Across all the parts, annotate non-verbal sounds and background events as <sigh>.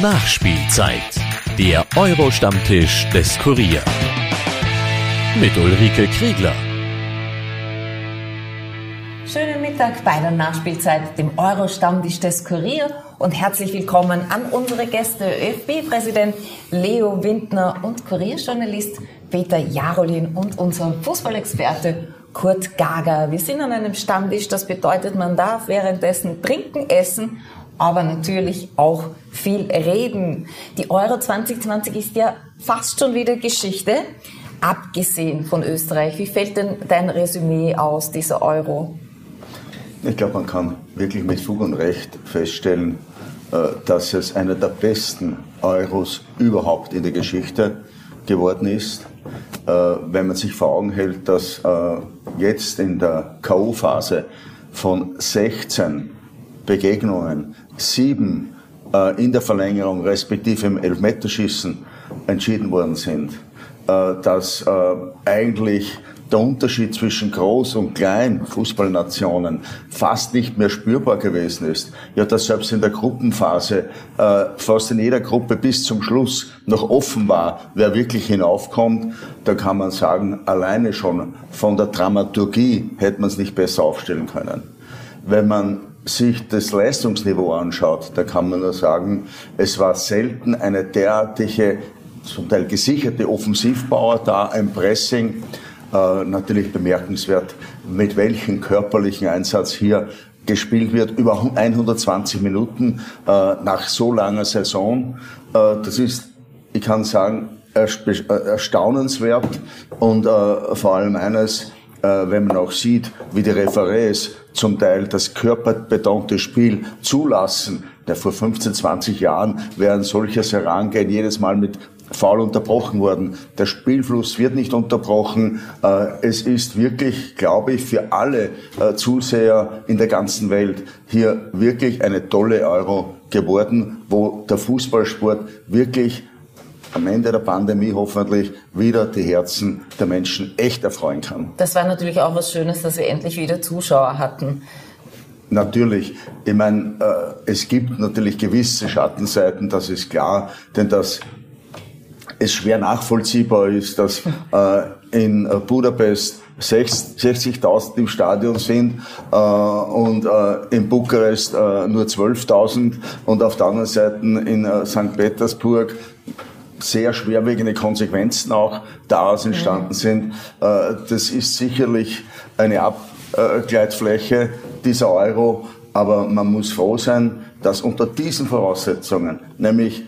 Nachspielzeit. Der Euro-Stammtisch des Kurier. Mit Ulrike Kriegler. Schönen Mittag bei der Nachspielzeit, dem Euro-Stammtisch des Kurier und herzlich willkommen an unsere Gäste, ÖFB-Präsident Leo Windner und Kurierjournalist Peter Jarolin und unser Fußballexperte Kurt Gager. Wir sind an einem Stammtisch, das bedeutet, man darf währenddessen trinken, essen aber natürlich auch viel reden. Die Euro 2020 ist ja fast schon wieder Geschichte, abgesehen von Österreich. Wie fällt denn dein Resümee aus, dieser Euro? Ich glaube, man kann wirklich mit Fug und Recht feststellen, äh, dass es einer der besten Euros überhaupt in der Geschichte geworden ist. Äh, wenn man sich vor Augen hält, dass äh, jetzt in der K.O.-Phase von 16 Begegnungen sieben äh, in der Verlängerung respektive im Elfmeterschießen entschieden worden sind, äh, dass äh, eigentlich der Unterschied zwischen Groß- und Klein Fußballnationen fast nicht mehr spürbar gewesen ist. Ja, dass selbst in der Gruppenphase äh, fast in jeder Gruppe bis zum Schluss noch offen war, wer wirklich hinaufkommt, da kann man sagen, alleine schon von der Dramaturgie hätte man es nicht besser aufstellen können. Wenn man sich das Leistungsniveau anschaut, da kann man nur sagen, es war selten eine derartige, zum Teil gesicherte Offensivbauer da, ein Pressing. Äh, natürlich bemerkenswert, mit welchem körperlichen Einsatz hier gespielt wird, über 120 Minuten äh, nach so langer Saison. Äh, das ist, ich kann sagen, äh, erstaunenswert und äh, vor allem eines, wenn man auch sieht, wie die Referés zum Teil das körperbetonte Spiel zulassen. Der vor 15, 20 Jahren wäre ein solches Herangehen jedes Mal mit faul unterbrochen worden. Der Spielfluss wird nicht unterbrochen. Äh, es ist wirklich, glaube ich, für alle äh, Zuseher in der ganzen Welt hier wirklich eine tolle Euro geworden, wo der Fußballsport wirklich am Ende der Pandemie hoffentlich wieder die Herzen der Menschen echt erfreuen kann. Das war natürlich auch was Schönes, dass wir endlich wieder Zuschauer hatten. Natürlich. Ich meine, äh, es gibt natürlich gewisse Schattenseiten, das ist klar, denn dass es schwer nachvollziehbar ist, dass äh, in Budapest 60.000 im Stadion sind äh, und äh, in Bukarest äh, nur 12.000 und auf der anderen Seite in äh, St. Petersburg sehr schwerwiegende Konsequenzen auch daraus entstanden sind. Äh, das ist sicherlich eine Abgleitfläche dieser Euro, aber man muss froh sein, dass unter diesen Voraussetzungen, nämlich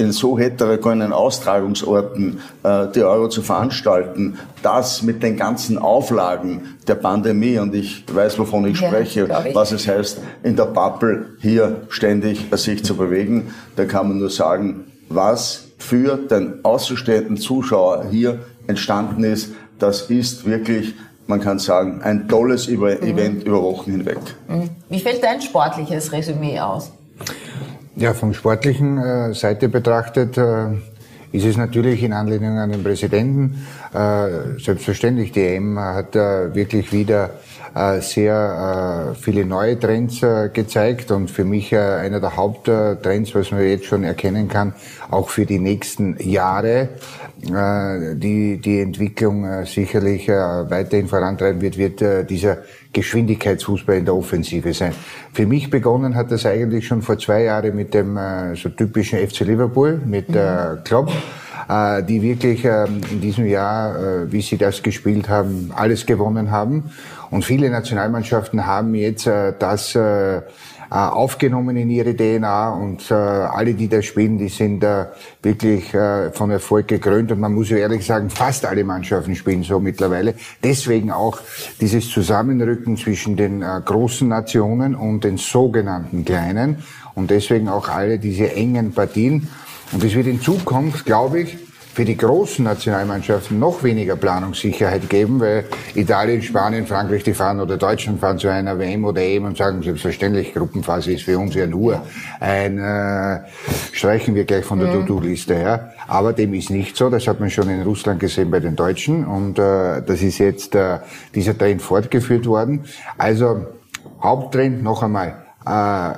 in so heterogenen Austragungsorten äh, die Euro zu veranstalten, das mit den ganzen Auflagen der Pandemie, und ich weiß, wovon ich ja, spreche, ich. was es heißt, in der Bubble hier ständig sich zu bewegen, da kann man nur sagen, was für den außenstehenden Zuschauer hier entstanden ist, das ist wirklich, man kann sagen, ein tolles mhm. Event über Wochen hinweg. Mhm. Wie fällt dein sportliches Resümee aus? Ja, vom sportlichen äh, Seite betrachtet äh, ist es natürlich in Anlehnung an den Präsidenten. Äh, selbstverständlich, die EM hat äh, wirklich wieder äh, sehr äh, viele neue Trends äh, gezeigt und für mich einer der Haupttrends, was man jetzt schon erkennen kann, auch für die nächsten Jahre, die die Entwicklung sicherlich weiterhin vorantreiben wird, wird dieser Geschwindigkeitsfußball in der Offensive sein. Für mich begonnen hat das eigentlich schon vor zwei Jahren mit dem so typischen FC Liverpool, mit mhm. Klopp äh, die wirklich ähm, in diesem Jahr, äh, wie sie das gespielt haben, alles gewonnen haben. Und viele Nationalmannschaften haben jetzt äh, das äh, äh, aufgenommen in ihre DNA und äh, alle, die da spielen, die sind äh, wirklich äh, von Erfolg gekrönt und man muss ja ehrlich sagen, fast alle Mannschaften spielen so mittlerweile. Deswegen auch dieses Zusammenrücken zwischen den äh, großen Nationen und den sogenannten kleinen und deswegen auch alle diese engen Partien. Und es wird in Zukunft, glaube ich, für die großen Nationalmannschaften noch weniger Planungssicherheit geben, weil Italien, Spanien, Frankreich, die fahren oder Deutschland fahren zu einer WM oder EM und sagen, selbstverständlich, Gruppenphase ist für uns ja nur ein, äh, streichen wir gleich von der mhm. To-Do-Liste her. Aber dem ist nicht so, das hat man schon in Russland gesehen bei den Deutschen und äh, das ist jetzt äh, dieser Trend fortgeführt worden. Also Haupttrend noch einmal, äh,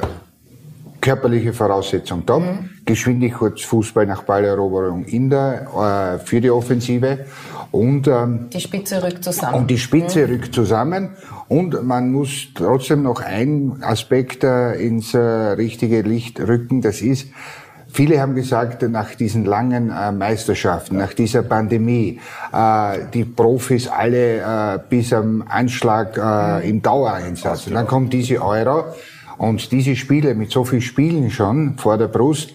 körperliche Voraussetzung top. Mhm. Geschwindigkeitsfußball nach Balleroberung in der, äh, für die Offensive. Und, ähm, die Spitze rückt zusammen. Und die Spitze mhm. rückt zusammen. Und man muss trotzdem noch einen Aspekt äh, ins äh, richtige Licht rücken. Das ist, Viele haben gesagt, nach diesen langen äh, Meisterschaften, nach dieser Pandemie, äh, die Profis alle äh, bis am Anschlag äh, im Dauereinsatz. Und dann kommt diese Euro und diese Spiele mit so vielen Spielen schon vor der Brust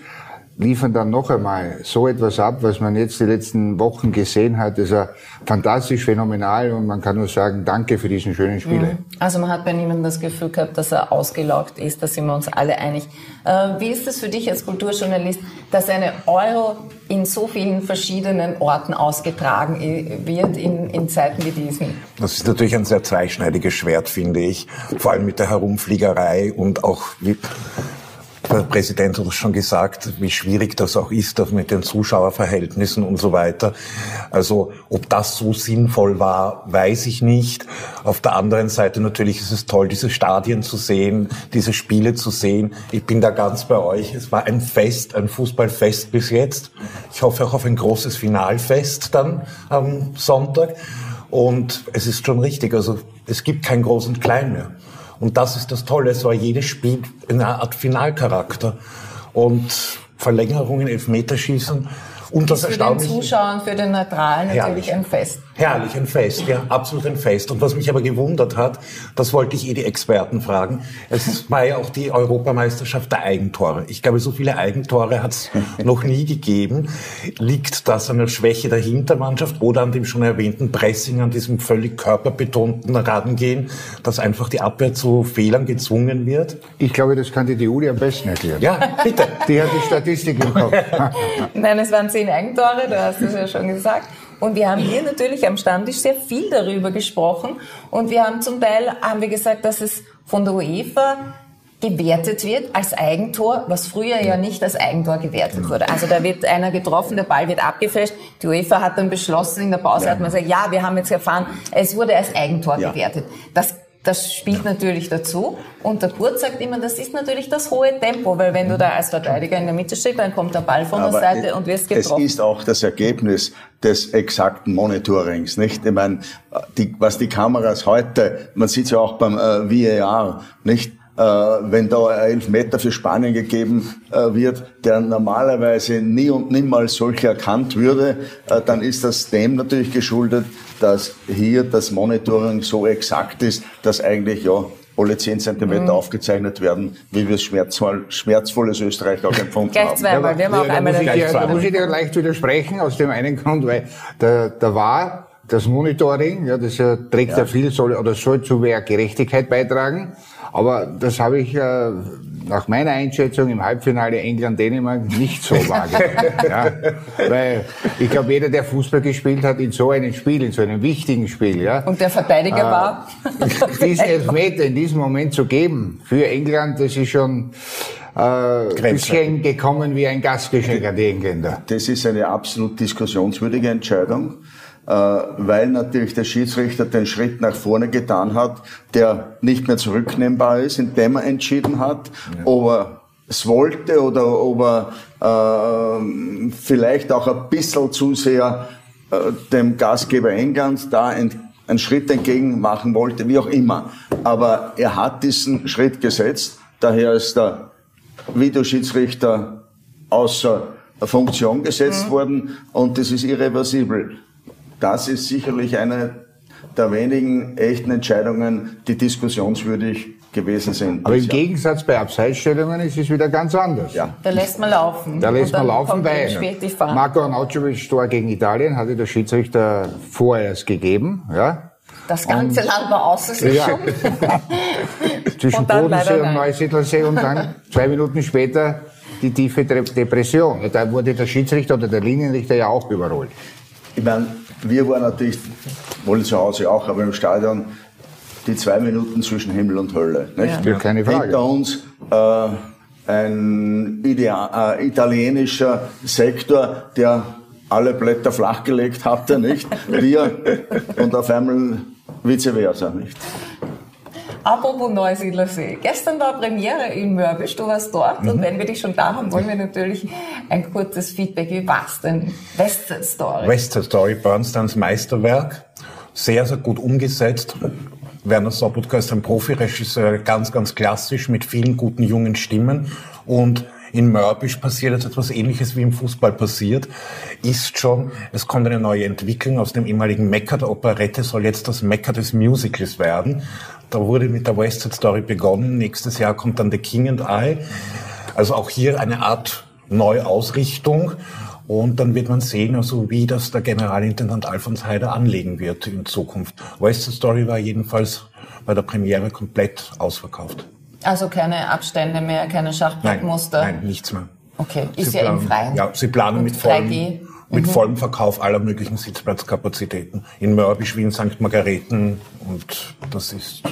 liefern dann noch einmal so etwas ab, was man jetzt die letzten Wochen gesehen hat. Das ist ja fantastisch, phänomenal und man kann nur sagen, danke für diesen schönen Spiele. Mhm. Also man hat bei niemandem das Gefühl gehabt, dass er ausgelaugt ist, da sind wir uns alle einig. Äh, wie ist es für dich als Kulturjournalist, dass eine Euro in so vielen verschiedenen Orten ausgetragen wird in, in Zeiten wie diesen? Das ist natürlich ein sehr zweischneidiges Schwert, finde ich. Vor allem mit der Herumfliegerei und auch wie der Präsident hat es schon gesagt, wie schwierig das auch ist, das mit den Zuschauerverhältnissen und so weiter. Also ob das so sinnvoll war, weiß ich nicht. Auf der anderen Seite natürlich ist es toll, diese Stadien zu sehen, diese Spiele zu sehen. Ich bin da ganz bei euch. Es war ein Fest, ein Fußballfest bis jetzt. Ich hoffe auch auf ein großes Finalfest dann am Sonntag. Und es ist schon richtig, also es gibt kein Groß und Klein mehr. Und das ist das Tolle. Es war jedes Spiel in einer Art Finalcharakter. Und Verlängerungen, Elfmeterschießen. Und das ist für den Zuschauern, für den Neutralen natürlich ein Fest. Herrlich, ein Fest, ja, absolut ein Fest. Und was mich aber gewundert hat, das wollte ich eh die Experten fragen, es war ja auch die Europameisterschaft der Eigentore. Ich glaube, so viele Eigentore hat es noch nie gegeben. Liegt das an der Schwäche der Hintermannschaft oder an dem schon erwähnten Pressing, an diesem völlig körperbetonten Rangehen, dass einfach die Abwehr zu Fehlern gezwungen wird? Ich glaube, das kann die Juli am besten erklären. Ja, bitte. Die hat die Statistik im Kopf. <laughs> Nein, es waren zehn Eigentore, du hast es ja schon gesagt. Und wir haben hier natürlich am Stammtisch sehr viel darüber gesprochen. Und wir haben zum Teil, haben wir gesagt, dass es von der UEFA gewertet wird als Eigentor, was früher ja nicht als Eigentor gewertet wurde. Also da wird einer getroffen, der Ball wird abgefälscht. Die UEFA hat dann beschlossen, in der Pause ja. hat man gesagt, ja, wir haben jetzt erfahren, es wurde als Eigentor ja. gewertet. Das das spielt natürlich dazu. Und der Kurt sagt immer, das ist natürlich das hohe Tempo, weil wenn du da als Verteidiger in der Mitte stehst, dann kommt der Ball von Aber der Seite und wirst getroffen. Es ist auch das Ergebnis des exakten Monitorings, nicht? Ich meine, die, was die Kameras heute, man sieht es ja auch beim äh, VAR, nicht? Äh, wenn da ein Elfmeter für Spanien gegeben äh, wird, der normalerweise nie und niemals solch erkannt würde, äh, dann ist das dem natürlich geschuldet, dass hier das Monitoring so exakt ist, dass eigentlich ja alle 10 Zentimeter mhm. aufgezeichnet werden, wie wir es schmerzvoll, schmerzvolles Österreich auch empfunden gleich haben. Zweimal. Wir haben auch ja, einmal da, muss ich, da muss ich dir leicht widersprechen, aus dem einen Grund, weil da, da war das Monitoring, ja, das ja, trägt ja. ja viel, soll, oder soll zu mehr Gerechtigkeit beitragen. Aber das habe ich äh, nach meiner Einschätzung im Halbfinale England-Dänemark nicht so <laughs> wahrgenommen. ja, weil ich glaube, jeder, der Fußball gespielt hat, in so einem Spiel, in so einem wichtigen Spiel, ja. Und der Verteidiger äh, war? <laughs> diesen Elfmeter in diesem Moment zu geben für England, das ist schon äh, ein bisschen gekommen wie ein Gastgeschenk an die Engländer. Das ist eine absolut diskussionswürdige Entscheidung. Äh, weil natürlich der Schiedsrichter den Schritt nach vorne getan hat, der nicht mehr zurücknehmbar ist, indem er entschieden hat, ja. ob er es wollte oder ob er äh, vielleicht auch ein bisschen zu sehr äh, dem Gastgeber England da ent, einen Schritt entgegen machen wollte, wie auch immer. Aber er hat diesen Schritt gesetzt, daher ist der Videoschiedsrichter außer Funktion gesetzt mhm. worden und das ist irreversibel. Das ist sicherlich eine der wenigen echten Entscheidungen, die diskussionswürdig gewesen sind. Aber im Gegensatz bei Abseitsstellungen ist es wieder ganz anders. Ja. Da lässt man laufen. Da lässt man laufen, weil Marco Arnautovic Tor gegen Italien hatte der Schiedsrichter vorerst gegeben. Ja. Das ganze und, Land war außer ja. <laughs> Zwischen Bodensee und Neusiedlersee und dann zwei Minuten später die tiefe Depression. Da wurde der Schiedsrichter oder der Linienrichter ja auch überrollt. Ich meine, wir waren natürlich, wohl zu Hause auch, aber im Stadion die zwei Minuten zwischen Himmel und Hölle. Nicht? Ja. Keine Frage. Hinter uns äh, ein Idea äh, italienischer Sektor, der alle Blätter flachgelegt hatte, nicht? Wir und auf einmal vice versa, nicht? Apropos Neusiedlersee. Gestern war Premiere in Mörbisch, du warst dort mhm. und wenn wir dich schon da haben, wollen wir natürlich ein kurzes Feedback. Wie war's denn? West Side Story. West Side Story, Bernsteins Meisterwerk. Sehr, sehr gut umgesetzt. Werner Sobotka ist ein Profiregisseur, ganz, ganz klassisch mit vielen guten jungen Stimmen und in Mörbisch passiert jetzt etwas Ähnliches wie im Fußball passiert, ist schon, es kommt eine neue Entwicklung aus dem ehemaligen Mekka der Operette, soll jetzt das Mekka des Musicals werden. Da wurde mit der West Side Story begonnen. Nächstes Jahr kommt dann The King and I. Also auch hier eine Art Neuausrichtung. Und dann wird man sehen, also wie das der Generalintendant Alfons Heider anlegen wird in Zukunft. West Side Story war jedenfalls bei der Premiere komplett ausverkauft. Also keine Abstände mehr, keine Schachbrettmuster? Nein, nein, nichts mehr. Okay, ist sie ja planen, im Freien. Ja, sie planen mit vollem, mit mhm. vollem Verkauf aller möglichen Sitzplatzkapazitäten. In Mörbisch wie in St. Margareten und das ist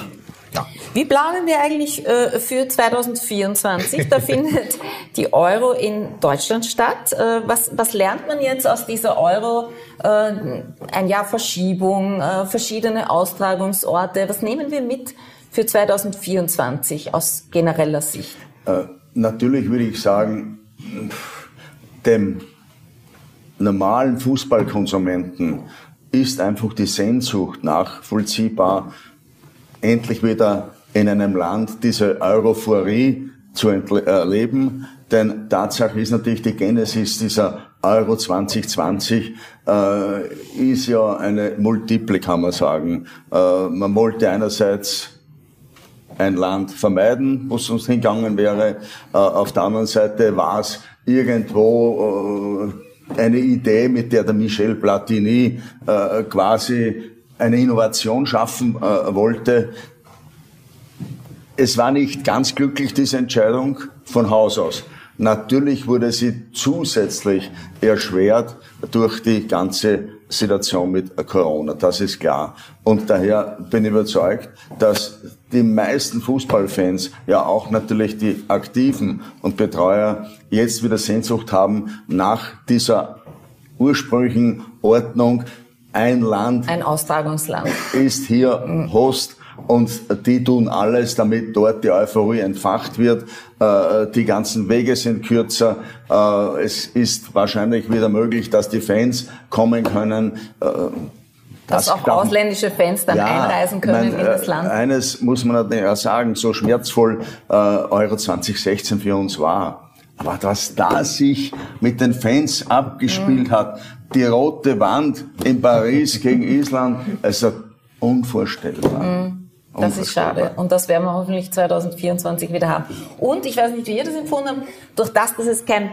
ja. Wie planen wir eigentlich äh, für 2024? Da <laughs> findet die Euro in Deutschland statt. Äh, was, was lernt man jetzt aus dieser Euro? Äh, ein Jahr Verschiebung, äh, verschiedene Austragungsorte. Was nehmen wir mit für 2024 aus genereller Sicht? Äh, natürlich würde ich sagen, dem normalen Fußballkonsumenten ist einfach die Sehnsucht nachvollziehbar, endlich wieder in einem Land diese Europhorie zu erleben. Denn Tatsache ist natürlich die Genesis dieser Euro 2020 äh, ist ja eine multiple, kann man sagen. Äh, man wollte einerseits ein Land vermeiden, wo es sonst hingegangen wäre. Äh, auf der anderen Seite war es irgendwo äh, eine Idee, mit der der Michel Platini äh, quasi eine Innovation schaffen wollte. Es war nicht ganz glücklich, diese Entscheidung von Haus aus. Natürlich wurde sie zusätzlich erschwert durch die ganze Situation mit Corona, das ist klar. Und daher bin ich überzeugt, dass die meisten Fußballfans, ja auch natürlich die Aktiven und Betreuer, jetzt wieder Sehnsucht haben nach dieser ursprünglichen Ordnung. Ein Land. Ein Austragungsland. Ist hier Host und die tun alles, damit dort die Euphorie entfacht wird. Äh, die ganzen Wege sind kürzer. Äh, es ist wahrscheinlich wieder möglich, dass die Fans kommen können. Äh, dass auch ausländische Fans dann ja, einreisen können mein, in das Land. Eines muss man natürlich sagen, so schmerzvoll Euro 2016 für uns war. Aber was da sich mit den Fans abgespielt mhm. hat, die rote Wand in Paris <laughs> gegen Island, also unvorstellbar. Mhm. Das ist schade. Und das werden wir hoffentlich 2024 wieder haben. Und ich weiß nicht, wie ihr das empfunden habt, durch das, dass es kein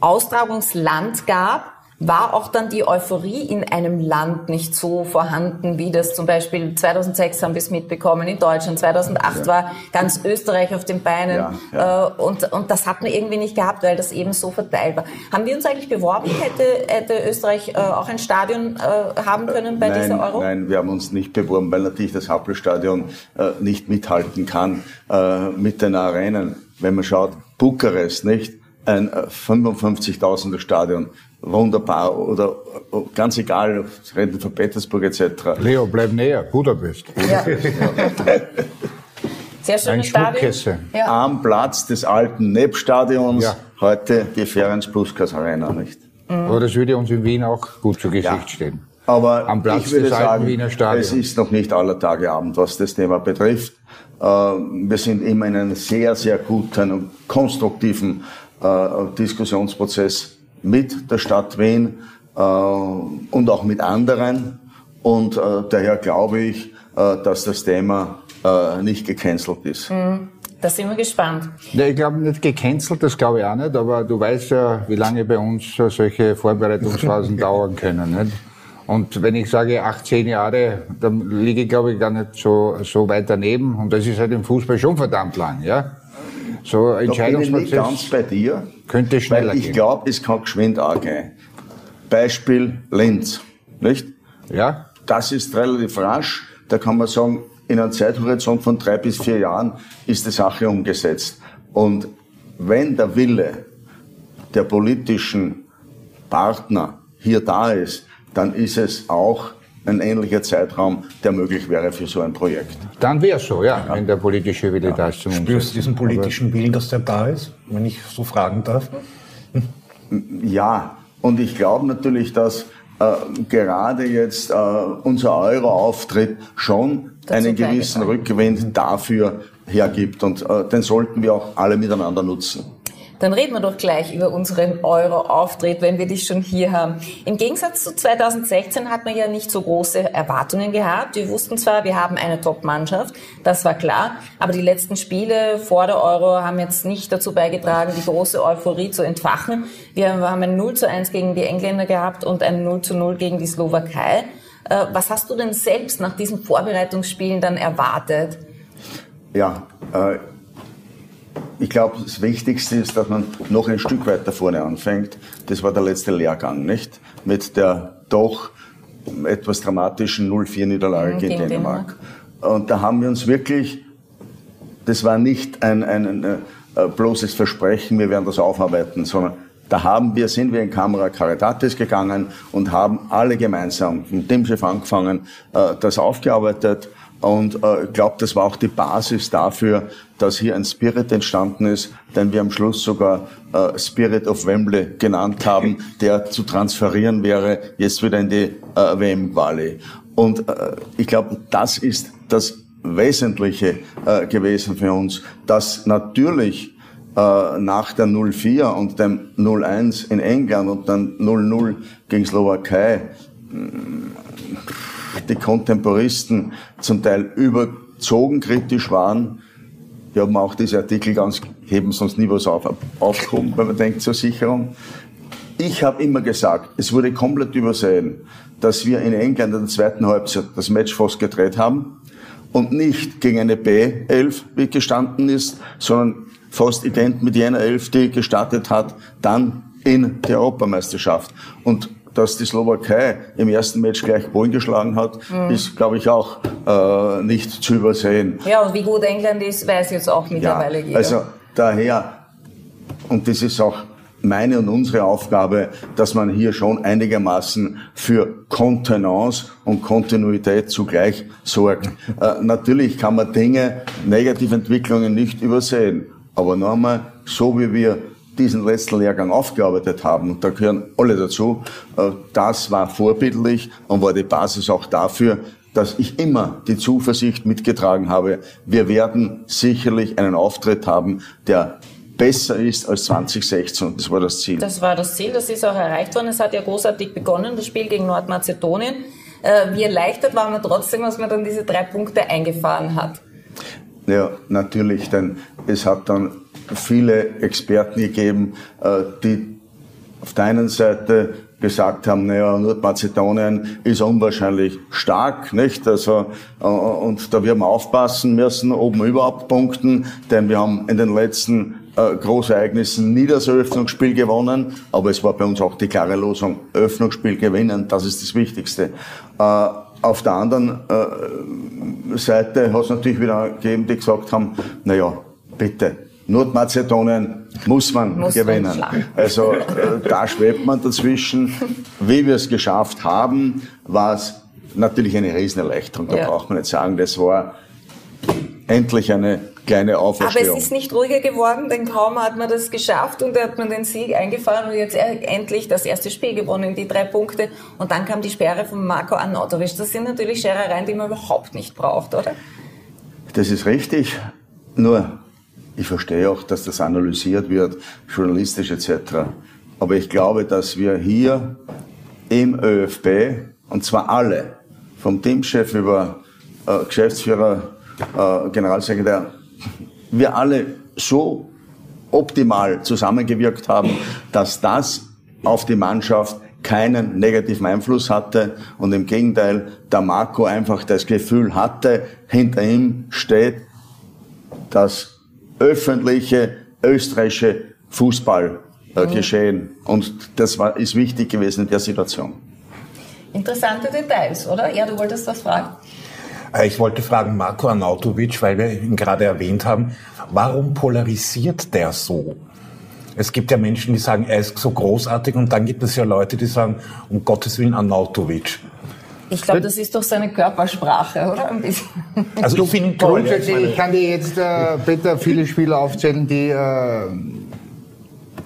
Austragungsland gab, war auch dann die Euphorie in einem Land nicht so vorhanden, wie das zum Beispiel 2006 haben wir es mitbekommen in Deutschland, 2008 ja. war ganz Österreich auf den Beinen ja, ja. Äh, und, und das hat man irgendwie nicht gehabt, weil das eben so verteilt war. Haben wir uns eigentlich beworben? Hätte, hätte Österreich äh, auch ein Stadion äh, haben können bei nein, dieser Euro? Nein, wir haben uns nicht beworben, weil natürlich das Hauptstadion nicht mithalten kann mit den Arenen. Wenn man schaut, Bukarest, nicht? Ein 55.000er Stadion wunderbar oder ganz egal, reden von Petersburg etc. Leo, bleib näher, Budapest. Ja. <laughs> Sehr schönes Stadion. Ja. Am Platz des alten NEP-Stadions, ja. heute die Ferenc Puskas Arena, nicht? Mhm. Aber das würde uns in Wien auch gut zu Gesicht ja. stehen. Aber Am Platz ich würde sagen, es ist noch nicht aller Tage Abend, was das Thema betrifft. Äh, wir sind immer in einem sehr, sehr guten und konstruktiven äh, Diskussionsprozess mit der Stadt Wien äh, und auch mit anderen. Und äh, daher glaube ich, äh, dass das Thema äh, nicht gecancelt ist. Mhm. Da sind wir gespannt. Ja, ich glaube nicht gecancelt, das glaube ich auch nicht, aber du weißt ja, wie lange bei uns solche Vorbereitungsphasen <laughs> dauern können. Nicht? Und wenn ich sage 18 Jahre, dann liege ich, glaube ich, gar nicht so, so weit daneben. Und das ist halt im Fußball schon verdammt lang, ja. So Entscheidungsprozess. Da bin ich nicht ganz bei dir. Könnte schneller weil ich glaube, es kann geschwind auch gehen. Beispiel Linz, nicht? Ja. Das ist relativ rasch. Da kann man sagen, in einem Zeithorizont von drei bis vier Jahren ist die Sache umgesetzt. Und wenn der Wille der politischen Partner hier da ist, dann ist es auch ein ähnlicher Zeitraum, der möglich wäre für so ein Projekt. Dann wäre es so, ja, ja, wenn der politische Wille ja. da ist. Zum Spürst du diesen politischen Willen, dass der da ist, wenn ich so fragen darf? Ja, und ich glaube natürlich, dass äh, gerade jetzt äh, unser Euro-Auftritt schon einen gewissen Rückgewinn dafür hergibt. Und äh, den sollten wir auch alle miteinander nutzen. Dann reden wir doch gleich über unseren Euro-Auftritt, wenn wir dich schon hier haben. Im Gegensatz zu 2016 hat man ja nicht so große Erwartungen gehabt. Wir wussten zwar, wir haben eine Top-Mannschaft, das war klar, aber die letzten Spiele vor der Euro haben jetzt nicht dazu beigetragen, die große Euphorie zu entfachen. Wir haben ein 0 zu 1 gegen die Engländer gehabt und ein 0 zu 0 gegen die Slowakei. Äh, was hast du denn selbst nach diesen Vorbereitungsspielen dann erwartet? Ja, äh ich glaube, das Wichtigste ist, dass man noch ein Stück weiter vorne anfängt. Das war der letzte Lehrgang, nicht? Mit der doch etwas dramatischen 0-4-Niederlage mhm, gegen, Dänemark. Und da haben wir uns wirklich, das war nicht ein, ein, ein, ein äh, bloßes Versprechen, wir werden das aufarbeiten, sondern da haben wir, sind wir in Kamera Caritatis gegangen und haben alle gemeinsam, vom Teamchef angefangen, äh, das aufgearbeitet und äh, ich glaube, das war auch die Basis dafür, dass hier ein Spirit entstanden ist, den wir am Schluss sogar äh, Spirit of Wembley genannt haben, <laughs> der zu transferieren wäre, jetzt wieder in die äh, WM-Quali. Und äh, ich glaube, das ist das Wesentliche äh, gewesen für uns, dass natürlich äh, nach der 0-4 und dem 0-1 in England und dann 0-0 gegen Slowakei die Kontemporisten zum Teil überzogen kritisch waren. Wir haben auch diese Artikel ganz, heben sonst nie was auf, aufgehoben, wenn man denkt zur Sicherung. Ich habe immer gesagt, es wurde komplett übersehen, dass wir in England in der zweiten Halbzeit das Match fast gedreht haben und nicht gegen eine B11, wie gestanden ist, sondern fast ident mit jener Elf, die gestartet hat, dann in der Europameisterschaft. Und dass die Slowakei im ersten Match gleich Polen geschlagen hat, mhm. ist, glaube ich, auch äh, nicht zu übersehen. Ja, und wie gut England ist, weiß jetzt auch mittlerweile ja, jeder. Also daher, und das ist auch meine und unsere Aufgabe, dass man hier schon einigermaßen für Kontenance und Kontinuität zugleich sorgt. Äh, natürlich kann man Dinge, Negativentwicklungen nicht übersehen. Aber noch einmal, so wie wir diesen letzten Lehrgang aufgearbeitet haben, und da gehören alle dazu, äh, das war vorbildlich und war die Basis auch dafür, dass ich immer die Zuversicht mitgetragen habe, wir werden sicherlich einen Auftritt haben, der besser ist als 2016. Das war das Ziel. Das war das Ziel, das ist auch erreicht worden. Es hat ja großartig begonnen, das Spiel gegen Nordmazedonien. Äh, wie erleichtert war man trotzdem, als man dann diese drei Punkte eingefahren hat? Ja, natürlich, denn es hat dann viele Experten gegeben, äh, die auf der einen Seite gesagt haben, naja, Nordmazedonien ist unwahrscheinlich stark, nicht? Also, äh, und da werden wir aufpassen müssen, ob wir überhaupt punkten, denn wir haben in den letzten äh, Großereignissen nie das Eröffnungsspiel gewonnen, aber es war bei uns auch die klare Losung, Eröffnungsspiel gewinnen, das ist das Wichtigste. Auf der anderen Seite hat es natürlich wieder gegeben, die gesagt haben, naja, bitte, Nordmazedonien muss man muss gewinnen. Man also äh, da schwebt man dazwischen. Wie wir es geschafft haben, war es natürlich eine Riesenerleichterung. Da ja. braucht man nicht sagen, das war endlich eine kleine Auferstehung. Aber es ist nicht ruhiger geworden, denn kaum hat man das geschafft und da hat man den Sieg eingefahren und jetzt endlich das erste Spiel gewonnen, die drei Punkte. Und dann kam die Sperre von Marco Arnautovic. Das sind natürlich Scherereien, die man überhaupt nicht braucht, oder? Das ist richtig. Nur ich verstehe auch, dass das analysiert wird, journalistisch etc. Aber ich glaube, dass wir hier im ÖFB, und zwar alle, vom Teamchef über äh, Geschäftsführer, äh, Generalsekretär, wir alle so optimal zusammengewirkt haben, dass das auf die Mannschaft keinen negativen Einfluss hatte und im Gegenteil der Marco einfach das Gefühl hatte, hinter ihm steht das öffentliche österreichische Fußballgeschehen. Mhm. Und das war, ist wichtig gewesen in der Situation. Interessante Details, oder? Ja, du wolltest was fragen. Äh, ich wollte fragen, Marco Arnautovic, weil wir ihn gerade erwähnt haben, warum polarisiert der so? Es gibt ja Menschen, die sagen, er ist so großartig und dann gibt es ja Leute, die sagen, um Gottes Willen Arnautovic. Ich glaube, das ist doch seine Körpersprache, oder? Ein bisschen. Also ich finde Grundsätzlich, ich kann dir jetzt, äh, Peter, viele Spieler aufzählen, die äh,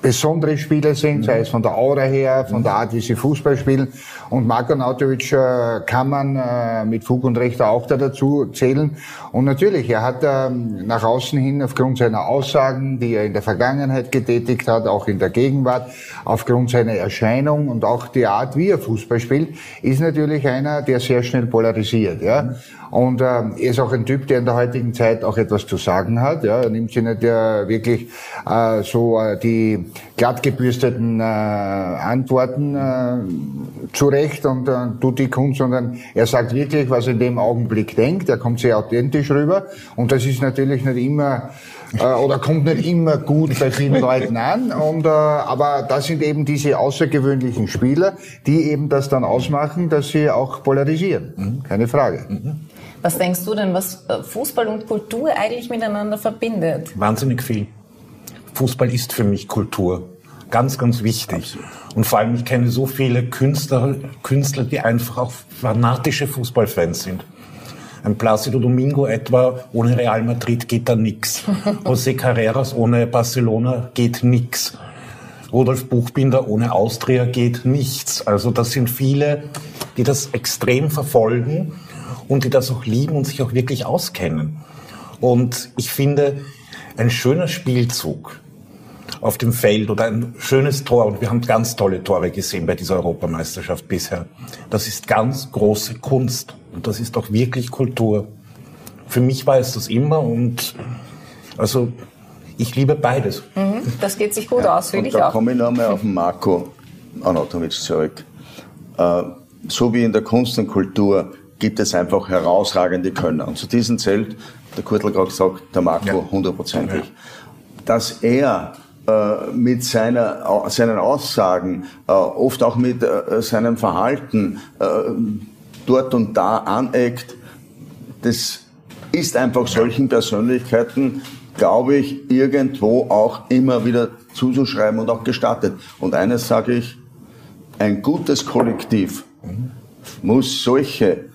besondere Spieler sind, sei es von der Aura her, von der Art, wie sie Fußball spielen. Und Marko Nautovic äh, kann man äh, mit Fug und Recht auch da dazu zählen. Und natürlich, er hat ähm, nach außen hin aufgrund seiner Aussagen, die er in der Vergangenheit getätigt hat, auch in der Gegenwart, aufgrund seiner Erscheinung und auch die Art, wie er Fußball spielt, ist natürlich einer, der sehr schnell polarisiert. Ja? Und äh, er ist auch ein Typ, der in der heutigen Zeit auch etwas zu sagen hat. Ja? Er nimmt sich nicht äh, wirklich äh, so äh, die glatt gebürsteten äh, Antworten äh, zurecht und äh, tut die Kunst, sondern er sagt wirklich, was er in dem Augenblick denkt. Er kommt sehr authentisch rüber. Und das ist natürlich nicht immer äh, oder kommt nicht immer gut bei vielen <laughs> Leuten an. Und, äh, aber das sind eben diese außergewöhnlichen Spieler, die eben das dann ausmachen, dass sie auch polarisieren. Mhm. Keine Frage. Mhm. Was denkst du denn, was äh, Fußball und Kultur eigentlich miteinander verbindet? Wahnsinnig viel. Fußball ist für mich Kultur. Ganz, ganz wichtig. Absolut. Und vor allem, ich kenne so viele Künstler, Künstler, die einfach auch fanatische Fußballfans sind. Ein Plácido Domingo etwa, ohne Real Madrid geht da nix. <laughs> José Carreras ohne Barcelona geht nix. Rudolf Buchbinder ohne Austria geht nichts. Also das sind viele, die das extrem verfolgen und die das auch lieben und sich auch wirklich auskennen. Und ich finde, ein schöner Spielzug auf dem Feld oder ein schönes Tor, und wir haben ganz tolle Tore gesehen bei dieser Europameisterschaft bisher, das ist ganz große Kunst und das ist auch wirklich Kultur. Für mich war es das immer und also ich liebe beides. Mhm, das geht sich gut ja, aus, finde ich da auch. Da komme ich nochmal auf den Marco Anatovic zurück. Äh, so wie in der Kunst und Kultur gibt es einfach herausragende Könner. Und zu diesem zählt, der Kurtl gerade gesagt, der Marco hundertprozentig. Ja. Dass er äh, mit seiner, seinen Aussagen, äh, oft auch mit äh, seinem Verhalten äh, dort und da aneckt, das ist einfach solchen Persönlichkeiten, glaube ich, irgendwo auch immer wieder zuzuschreiben und auch gestattet. Und eines sage ich, ein gutes Kollektiv muss solche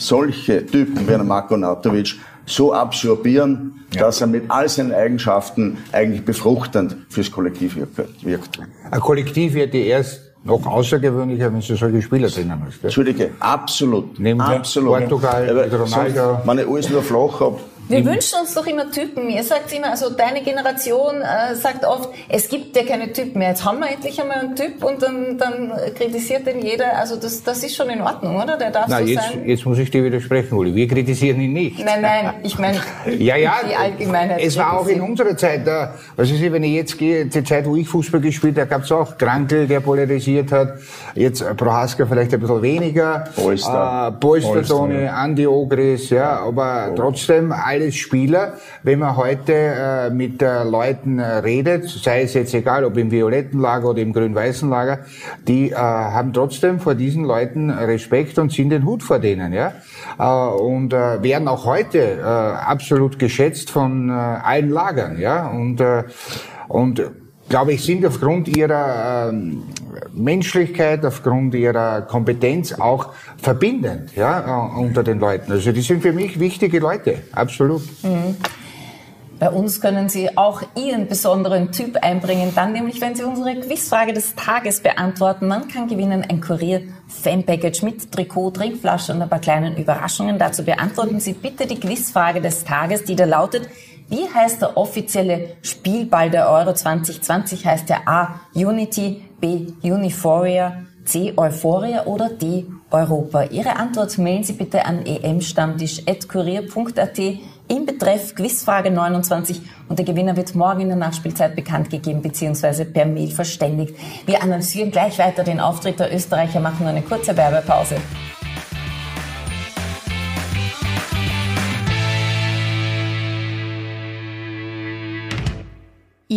solche Typen wie Marko Nautovic so absorbieren, ja. dass er mit all seinen Eigenschaften eigentlich befruchtend fürs Kollektiv wirkt. Ein Kollektiv wird die erst noch außergewöhnlicher, wenn du solche Spieler drinnen hast. Entschuldige, absolut. Neben absolut. Portugal, Ronaldo. Wenn ich alles nur flach habe, wir wünschen uns doch immer Typen. Ihr sagt immer, also deine Generation äh, sagt oft, es gibt ja keine Typen mehr. Jetzt haben wir endlich einmal einen Typ und dann, dann kritisiert den jeder. Also das, das ist schon in Ordnung, oder? Der darf Nein, so jetzt, sein. Jetzt muss ich dir widersprechen, Uli. Wir kritisieren ihn nicht. Nein, nein, ich meine <laughs> ja, ja, die Allgemeinheit. Es war auch in unserer Zeit, da, was ist, wenn ich jetzt gehe, die Zeit, wo ich Fußball gespielt habe, gab es auch Krankel, der polarisiert hat. Jetzt äh, Prohaska vielleicht ein bisschen weniger. Polster. Äh, Polster, Toni, Andi Ogris, ja, aber trotzdem alles Spieler, wenn man heute äh, mit äh, Leuten äh, redet, sei es jetzt egal, ob im violetten Lager oder im grün-weißen Lager, die äh, haben trotzdem vor diesen Leuten Respekt und ziehen den Hut vor denen, ja, äh, und äh, werden auch heute absolut geschätzt von allen Lagern, ja, und und glaube ich, sind aufgrund ihrer ähm, Menschlichkeit, aufgrund ihrer Kompetenz auch verbindend ja, äh, unter den Leuten. Also die sind für mich wichtige Leute, absolut. Mhm. Bei uns können Sie auch Ihren besonderen Typ einbringen, dann nämlich, wenn Sie unsere Quizfrage des Tages beantworten. Man kann gewinnen ein Kurier-Fan-Package mit Trikot, Trinkflasche und ein paar kleinen Überraschungen. Dazu beantworten Sie bitte die Quizfrage des Tages, die da lautet, Wie heißt der offizielle Spielball der Euro 2020? Heißt der A. Unity, B. Uniforia, C. Euphoria oder D. Europa? Ihre Antwort mailen Sie bitte an emstammtisch.kurier.at im Betreff Quizfrage 29 und der Gewinner wird morgen in der Nachspielzeit bekannt gegeben bzw. per Mail verständigt. Wir analysieren gleich weiter den Auftritt der Österreicher, machen eine kurze Werbepause.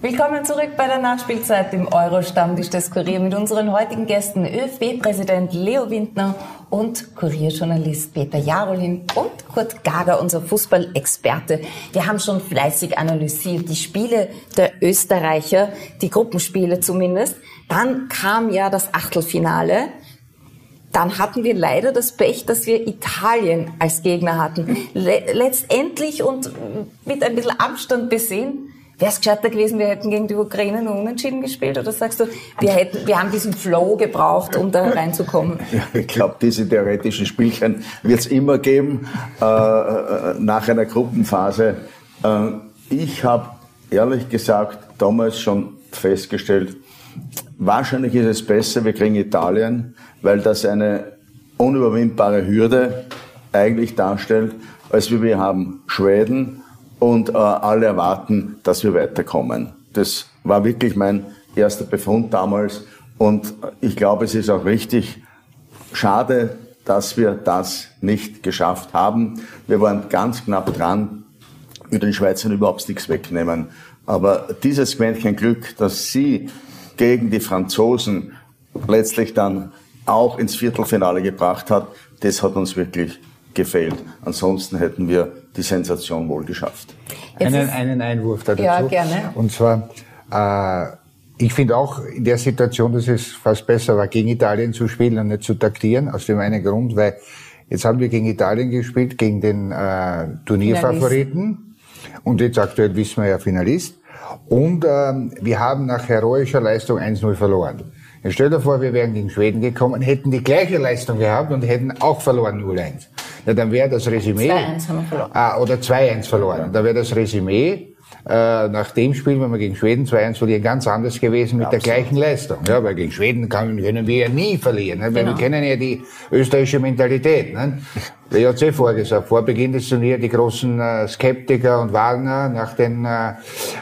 Willkommen zurück bei der Nachspielzeit im Euro-Stammtisch des Kurier mit unseren heutigen Gästen ÖFB-Präsident Leo Windner und Kurierjournalist Peter Jarolin und Kurt Gager, unser Fußballexperte. Wir haben schon fleißig analysiert die Spiele der Österreicher, die Gruppenspiele zumindest. Dann kam ja das Achtelfinale. Dann hatten wir leider das Pech, dass wir Italien als Gegner hatten. letztendlich und mit ein bisschen Abstand besehen, Wäre es gescheiter gewesen, wir hätten gegen die Ukraine nur unentschieden gespielt? Oder sagst du, wir, hätten, wir haben diesen Flow gebraucht, um da reinzukommen? <laughs> Ja, ich glaube, diese theoretischen Spielchen wird es immer geben äh, äh, nach einer Gruppenphase. Äh, ich habe ehrlich gesagt damals schon festgestellt, wahrscheinlich ist es besser, wir kriegen Italien, weil das eine unüberwindbare Hürde eigentlich darstellt, als wir haben Schweden, und äh, alle erwarten, dass wir weiterkommen. Das war wirklich mein erster Befund damals und ich glaube, es ist auch richtig schade, dass wir das nicht geschafft haben. Wir waren ganz knapp dran, mit den Schweizern überhaupt nichts wegnehmen. Aber dieses Quäntchen Glück, dass sie gegen die Franzosen letztlich dann auch ins Viertelfinale gebracht hat, das hat uns wirklich gefehlt. Ansonsten hätten wir die Sensation wohl geschafft. Einen, einen Einwurf dazu. Ja, gerne. Und zwar, äh, ich finde auch in der Situation, dass es fast besser war, gegen Italien zu spielen und nicht zu taktieren, aus dem einen Grund, weil jetzt haben wir gegen Italien gespielt, gegen den äh, Turnierfavoriten. Und jetzt aktuell wissen wir ja Finalist. Und ähm, wir haben nach heroischer Leistung 1-0 verloren. Jetzt stell dir vor, wir wären gegen Schweden gekommen, hätten die gleiche Leistung gehabt und hätten auch verloren 0-1 ja, dann wäre das Resümee. 2-1 haben wir verloren. Ah, oder 2-1 verloren. Da wäre das Resümee äh, nach dem Spiel, wenn wir gegen Schweden 2-1 verlieren, ganz anders gewesen mit Absolut. der gleichen Leistung. Ja, weil gegen Schweden können, können wir ja nie verlieren, ne? weil genau. wir kennen ja die österreichische Mentalität. Ne? Der hat eh vorgesagt, vor Beginn des Turniers die großen äh, Skeptiker und Warner nach den äh,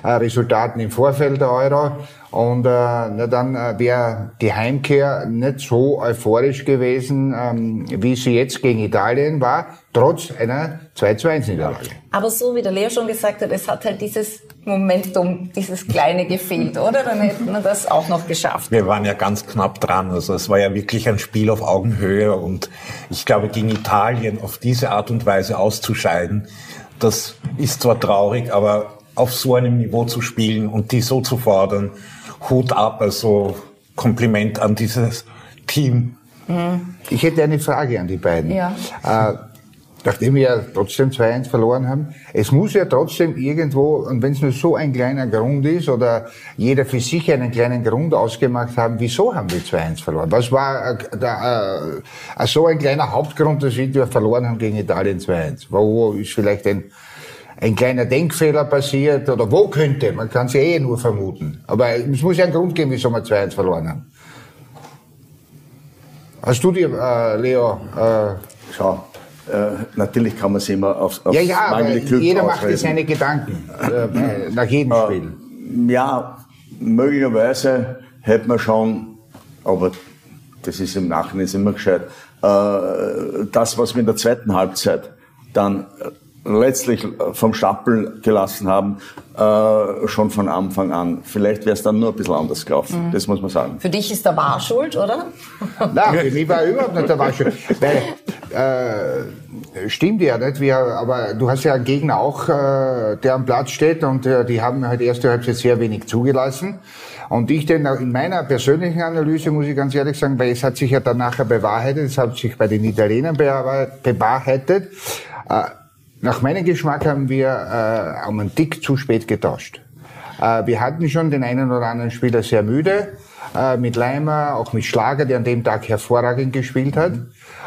äh Resultaten im Vorfeld der Euro und äh, na, dann äh, wäre die Heimkehr nicht so euphorisch gewesen, ähm, wie sie jetzt gegen Italien war, trotz einer 2-2-1-Niederlage. Aber so wie der Leo schon gesagt hat, es hat halt dieses Momentum, dieses kleine gefehlt, oder? Dann hätten wir das auch noch geschafft. Wir waren ja ganz knapp dran. Also es war ja wirklich ein Spiel auf Augenhöhe und ich glaube, gegen Italien auf diese Art und Weise auszuscheiden, das ist zwar traurig, aber auf so einem Niveau zu spielen und die so zu fordern, Hut ab, also Kompliment an dieses Team. Ich hätte eine Frage an die beiden. Ja. Äh, nachdem wir ja trotzdem 2-1 verloren haben, es muss ja trotzdem irgendwo, und wenn es nur so ein kleiner Grund ist, oder jeder für sich einen kleinen Grund ausgemacht haben, wieso haben wir 2-1 verloren? Was war äh, da, äh, so ein kleiner Hauptgrund, dass wir verloren haben gegen Italien 2-1? Wo ist vielleicht ein ein kleiner Denkfehler passiert oder wo könnte, man kann es ja eh nur vermuten. Aber es muss ja einen Grund geben, wieso wir 2-1 verloren haben. Hast du dir, äh, Leo... Äh, Schau, äh, natürlich kann man sich immer aufs, aufs ja, ja, mangelnde Glück jeder ausreden. macht sich seine Gedanken äh, <clears throat> nach jedem äh, Spiel. Ja, möglicherweise hätte man schon, aber das ist im Nachhinein immer gescheit, äh, das, was wir in der zweiten Halbzeit dann letztlich vom Stapel gelassen haben, äh, schon von Anfang an. Vielleicht wäre es dann nur ein bisschen anders gelaufen, mhm. das muss man sagen. Für dich ist der War schuld, oder? Nein, für mich war überhaupt nicht der War schuld. Weil, äh, stimmt ja nicht, wir, aber du hast ja einen Gegner auch, äh, der am Platz steht und äh, die haben halt erste Halbzeit sehr wenig zugelassen. Und ich denn in meiner persönlichen Analyse muss ich ganz ehrlich sagen, weil es hat sich ja dann nachher bewahrheitet, es hat sich bei den Italienern bewahrheitet, äh, nach meinem Geschmack haben wir äh, um einen Tick zu spät getauscht. Äh, wir hatten schon den einen oder anderen Spieler sehr müde, äh, mit Leimer, auch mit Schlager, der an dem Tag hervorragend gespielt hat.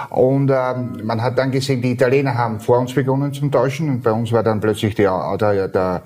Und ähm, man hat dann gesehen, die Italiener haben vor uns begonnen zum Tauschen und bei uns war dann plötzlich der, der, der,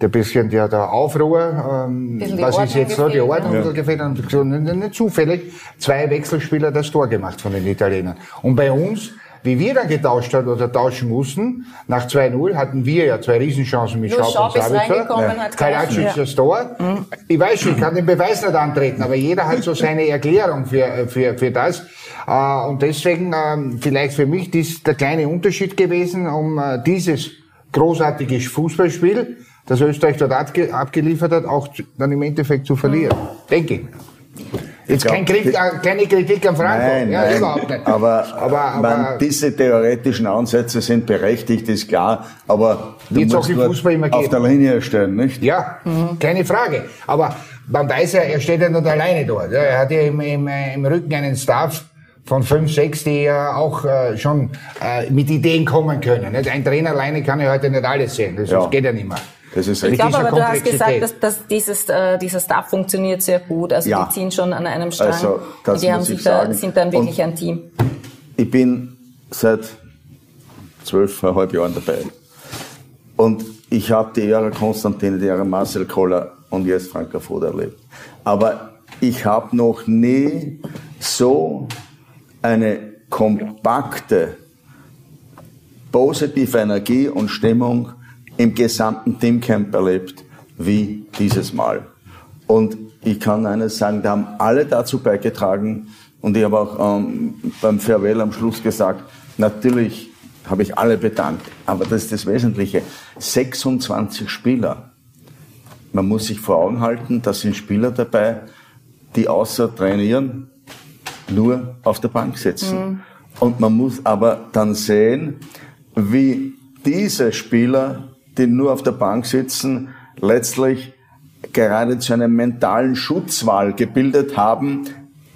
der bisschen der, der Aufruhr, ähm, was ist jetzt so, die Ordnung ja. gefehlt und nicht zufällig zwei Wechselspieler das Tor gemacht von den Italienern. Und bei uns wie wir dann getauscht haben oder tauschen mussten, nach 2-0 hatten wir ja zwei Riesenchancen mit Schaub und Sabitzer. Kalacic das Tor. Mhm. Ich weiß schon, ich kann den Beweis nicht antreten, aber jeder hat so seine Erklärung für, für, für das. Äh, und deswegen ähm, vielleicht für mich ist der kleine Unterschied gewesen, um äh, dieses großartige Fußballspiel, das Österreich dort abgeliefert hat, auch dann im Endeffekt zu verlieren. Mhm. Denke ich. Jetzt glaub, kein Kritik, keine Kritik an Franco. Nein, ja, nein, überhaupt nicht. Aber, aber, aber man, diese theoretischen Ansätze sind berechtigt, ist klar. Aber du musst auch im Fußball immer auf der Linie stehen, nicht? Ja, mhm. keine Frage. Aber man weiß ja, er steht ja nicht alleine dort. Er hat ja im, im, im Rücken einen Staff von fünf, sechs, die ja auch äh, schon äh, mit Ideen kommen können. Ein Trainer alleine kann ja heute nicht alles sehen. Das, ja. geht ja nicht mehr. Das ist ich glaube aber, du hast gesagt, dass, dass dieses, äh, dieser Staff funktioniert sehr gut. Also ja. die ziehen schon an einem Strang. Also, das die haben sich da, sind dann wirklich Und ein Team. Ich bin seit zwölfeinhalb Jahren dabei. Und ich habe die Ära Konstantin, die Ära Marcel Koller und jetzt Franka Foda erlebt. Aber ich habe noch nie so eine kompakte, positive Energie und Stimmung im gesamten Teamcamp erlebt wie dieses Mal. Und ich kann eines sagen, da haben alle dazu beigetragen und ich habe auch ähm, beim Farewell am Schluss gesagt, natürlich habe ich alle bedankt, aber das ist das Wesentliche. 26 Spieler. Man muss sich vor Augen halten, da sind Spieler dabei, die außer trainieren nur auf der Bank sitzen. Mhm. Und man muss aber dann sehen, wie diese Spieler die nur auf der Bank sitzen, letztlich gerade zu einem mentalen Schutzwall gebildet haben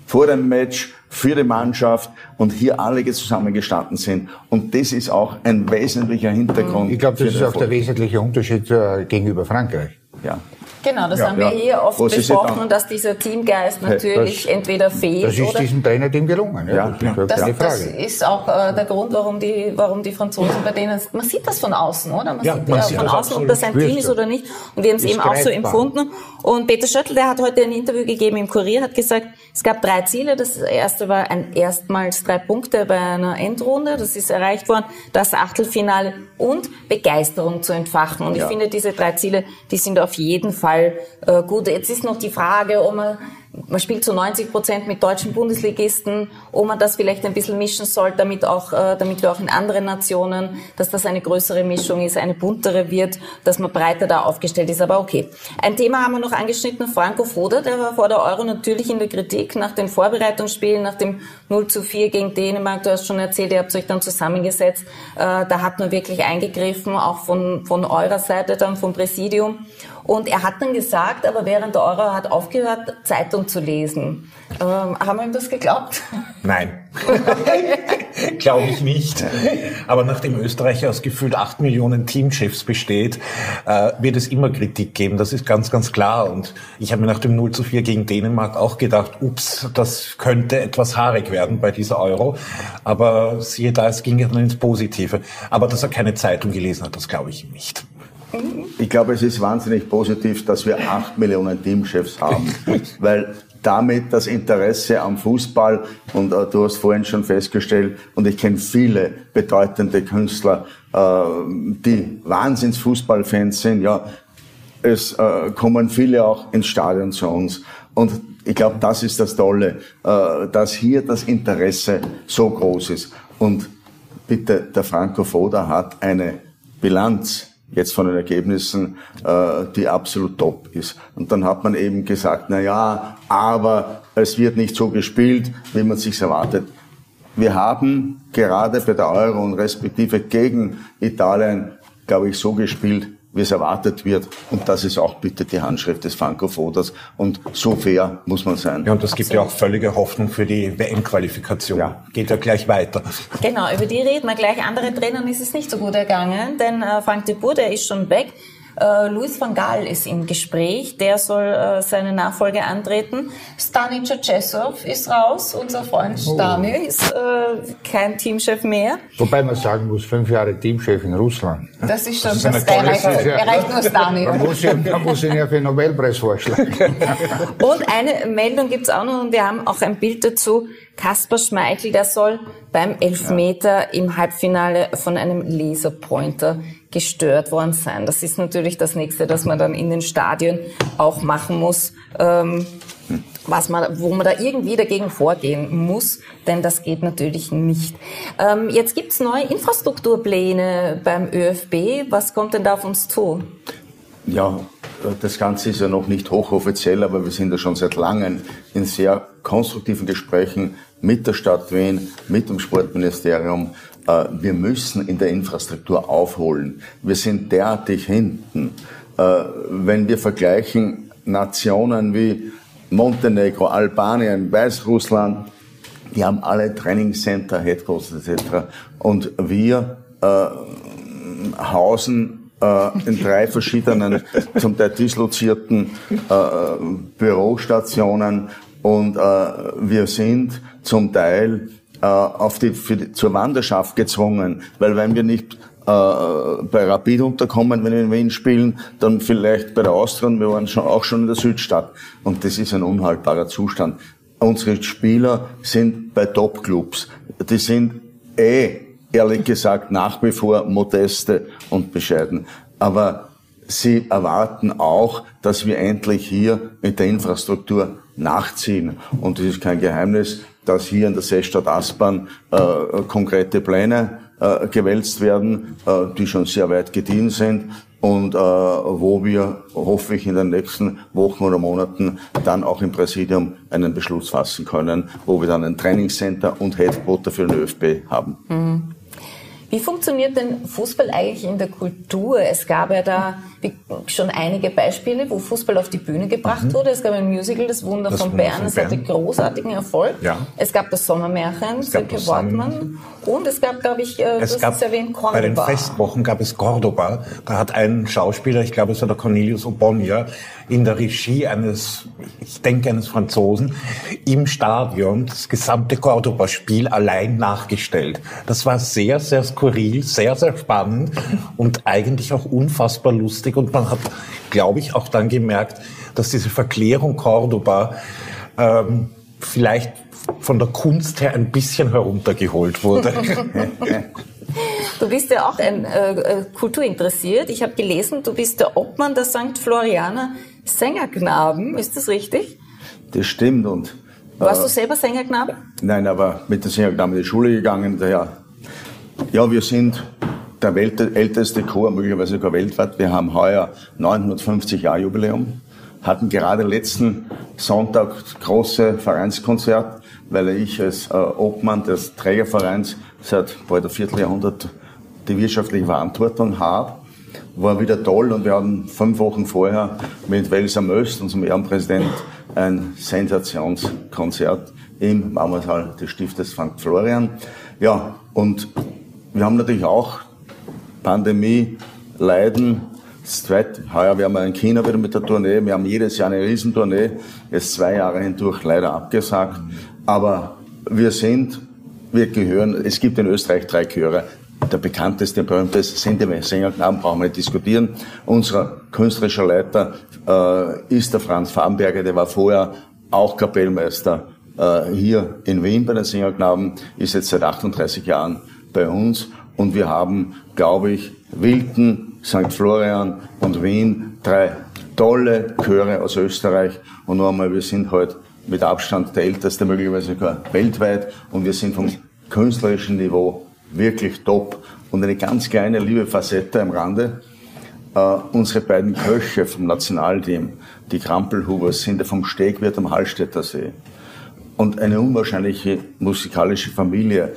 vor dem Match für die Mannschaft und hier alle zusammengestanden sind. Und das ist auch ein wesentlicher Hintergrund. Ich glaube, das ist auch der wesentliche Unterschied äh, gegenüber Frankreich. Ja. Genau, das ja, haben wir hier oft Was besprochen, dass dieser Teamgeist natürlich das, entweder fehlt. Das ist oder diesem Trainerteam gelungen. Ja, ja. Das, das, das, ist auch äh, der Grund, warum die, warum die Franzosen bei denen, man sieht das von außen, oder? Man ja, sieht man ja, von außen, ob das ein Team ist oder nicht. Und wir haben es eben auch so empfunden. Und Peter Schöttl, der hat heute ein Interview gegeben im Kurier, hat gesagt, es gab drei Ziele. Das erste war ein erstmals drei Punkte bei einer Endrunde. Das ist erreicht worden. Das Achtelfinale und Begeisterung zu entfachen. Und ich finde, diese drei Ziele, die sind auf jeden Fall Fall äh, gut. Jetzt ist noch die Frage, ob man man spielt zu 90 Prozent mit deutschen Bundesligisten, ob man das vielleicht ein bisschen mischen soll, damit auch, äh, damit wir auch in anderen Nationen, dass das eine größere Mischung ist, eine buntere wird, dass man breiter da aufgestellt ist. Aber okay. Ein Thema haben wir noch angeschnitten, Franco Foda, der war vor der Euro natürlich in der Kritik nach den Vorbereitungsspielen, nach dem 0 zu 4 gegen Dänemark. Du hast schon erzählt, ihr habt euch dann zusammengesetzt. Äh, da hat man wirklich eingegriffen, auch von, von eurer Seite dann, vom Präsidium. Und er hat dann gesagt, aber während der Euro hat aufgehört, Zeitung zu lesen. Ähm, haben wir ihm das geglaubt? Nein, <laughs> glaube ich nicht. Aber nachdem Österreich aus gefühlt acht Millionen Teamchefs besteht, äh, wird es immer Kritik geben. Das ist ganz, ganz klar. Und ich habe mir nach dem 0 zu 4 gegen Dänemark auch gedacht, ups, das könnte etwas haarig werden bei dieser Euro. Aber siehe da, es ging dann ins Positive. Aber dass er keine Zeitung gelesen hat, das glaube ich nicht. Ich glaube, es ist wahnsinnig positiv, dass wir acht Millionen Teamchefs haben, <laughs> weil damit das Interesse am Fußball, und äh, du hast vorhin schon festgestellt, und ich kenne viele bedeutende Künstler, äh, die Wahnsinnsfußballfans sind, ja, es äh, kommen viele auch ins Stadion zu uns. Und ich glaube, das ist das Tolle, äh, dass hier das Interesse so groß ist. Und bitte, der Franco Foda hat eine Bilanz jetzt von den Ergebnissen, äh, die absolut top ist. Und dann hat man eben gesagt, na ja, aber es wird nicht so gespielt, wie man sich erwartet. Wir haben gerade bei der Euro und respektive gegen Italien, glaube ich, so gespielt, wie es erwartet wird. Und das ist auch bitte die Handschrift des Franco Fodas. Und so fair muss man sein. Ja, und das gibt ja auch völlige Hoffnung für die WM-Qualifikation. Ja. Geht ja gleich weiter. Genau, über die reden wir gleich. Andere Trainern ist es nicht so gut ergangen, denn äh, Frank de Boer, der ist schon weg. Äh, Luis van Gaal ist im Gespräch, der soll äh, seine Nachfolge antreten. Stani Čečesov ist raus, unser Freund. Stani oh. ist äh, kein Teamchef mehr. Wobei man sagen muss, fünf Jahre Teamchef in Russland. Das ist schon das, das erreicht, erreicht nur Stani. Man muss, ihn, man muss ihn ja für den Nobelpreis vorschlagen. <laughs> und eine Meldung gibt's auch noch und wir haben auch ein Bild dazu. Kasper Schmeichel, der soll beim Elfmeter im Halbfinale von einem Laserpointer gestört worden sein. Das ist natürlich das nächste, das man dann in den Stadien auch machen muss. Ähm, was man, wo man da irgendwie dagegen vorgehen muss, denn das geht natürlich nicht. Ähm, jetzt gibt's neue Infrastrukturpläne beim ÖFB. Was kommt denn da auf uns zu? Ja, das Ganze ist ja noch nicht hochoffiziell, aber wir sind ja schon seit langem in sehr konstruktiven Gesprächen mit der Stadt Wien, mit dem Sportministerium. Äh, wir müssen in der Infrastruktur aufholen. Wir sind derartig hinten. Äh, wenn wir vergleichen Nationen wie Montenegro, Albanien, Weißrussland, die haben alle Trainingscenter, Headquarters etc. Und wir äh, hausen äh, in drei verschiedenen, zum Teil dislozierten äh, Bürostationen und äh, wir sind zum Teil äh, auf die, für die, zur Wanderschaft gezwungen, weil wenn wir nicht äh, bei Rapid unterkommen, wenn wir in Wien spielen, dann vielleicht bei der Austria, wir waren schon, auch schon in der Südstadt. Und das ist ein unhaltbarer Zustand. Unsere Spieler sind bei Top-Clubs. Die sind eh ehrlich gesagt nach wie vor modeste und bescheiden. Aber sie erwarten auch, dass wir endlich hier mit der Infrastruktur nachziehen. Und es ist kein Geheimnis, dass hier in der Seestadt Aspern äh, konkrete Pläne äh, gewälzt werden, äh, die schon sehr weit gediehen sind und äh, wo wir hoffentlich in den nächsten Wochen oder Monaten dann auch im Präsidium einen Beschluss fassen können, wo wir dann ein Trainingscenter und Headquarter für den ÖFB haben. Mhm. Wie funktioniert denn Fußball eigentlich in der Kultur? Es gab ja da schon einige Beispiele, wo Fußball auf die Bühne gebracht mhm. wurde. Es gab ein Musical, Das Wunder das von Wunder Bern, es hatte großartigen Erfolg. Ja. Es gab das Sommermärchen, Silke Wortmann. Und es gab, glaube ich, äh, es gab, erwähnt, Cordoba. Bei den Festwochen gab es Cordoba. Da hat ein Schauspieler, ich glaube es war der Cornelius Obonia, in der Regie eines, ich denke eines Franzosen, im Stadion das gesamte Cordoba-Spiel allein nachgestellt. Das war sehr, sehr skurril, sehr, sehr spannend und eigentlich auch unfassbar lustig und man hat, glaube ich, auch dann gemerkt, dass diese Verklärung Cordoba ähm, vielleicht von der Kunst her ein bisschen heruntergeholt wurde. <laughs> Du bist ja auch ein äh, äh, kulturinteressiert. Ich habe gelesen, du bist der Obmann der St. Florianer Sängerknaben. Ist das richtig? Das stimmt. Und, Warst äh, du selber Sängerknabe? Nein, aber mit der Sängerknaben in die Schule gegangen. Daher, ja, wir sind der Welt, älteste Chor, möglicherweise sogar weltweit. Wir haben heuer 950 Jahr Jubiläum, hatten gerade letzten Sonntag große Vereinskonzert, weil ich als äh, Obmann des Trägervereins seit bald ein Vierteljahrhundert die wirtschaftliche Verantwortung habe. War wieder toll und wir hatten fünf Wochen vorher mit Welser Möst, unserem Ehrenpräsident, ein Sensationskonzert im Marmorsaal des Stiftes St. Florian. Ja, und wir haben natürlich auch Pandemie leiden. Das zweite, heuer werden wir in China wieder mit der Tournee. Wir haben jedes Jahr eine Riesentournee. Jetzt zwei Jahre hindurch leider abgesagt. Aber wir sind, wir gehören, es gibt in Österreich drei Chöre. Der bekannteste, berühmteste Sängerknaben, brauchen wir nicht diskutieren. Unser künstlerischer Leiter äh, ist der Franz Farbenberger, der war vorher auch Kapellmeister äh, hier in Wien bei den Sängerknaben, ist jetzt seit 38 Jahren bei uns und wir haben, glaube ich, Wilken, St. Florian und Wien, drei tolle Chöre aus Österreich. Und noch einmal, wir sind heute mit Abstand der älteste, möglicherweise sogar weltweit. Und wir sind vom künstlerischen Niveau wirklich top. Und eine ganz kleine liebe Facette am Rande. Uh, unsere beiden Köche vom Nationalteam, die Krampelhubers, sind vom Stegwirt am Hallstätter See. Und eine unwahrscheinliche musikalische Familie.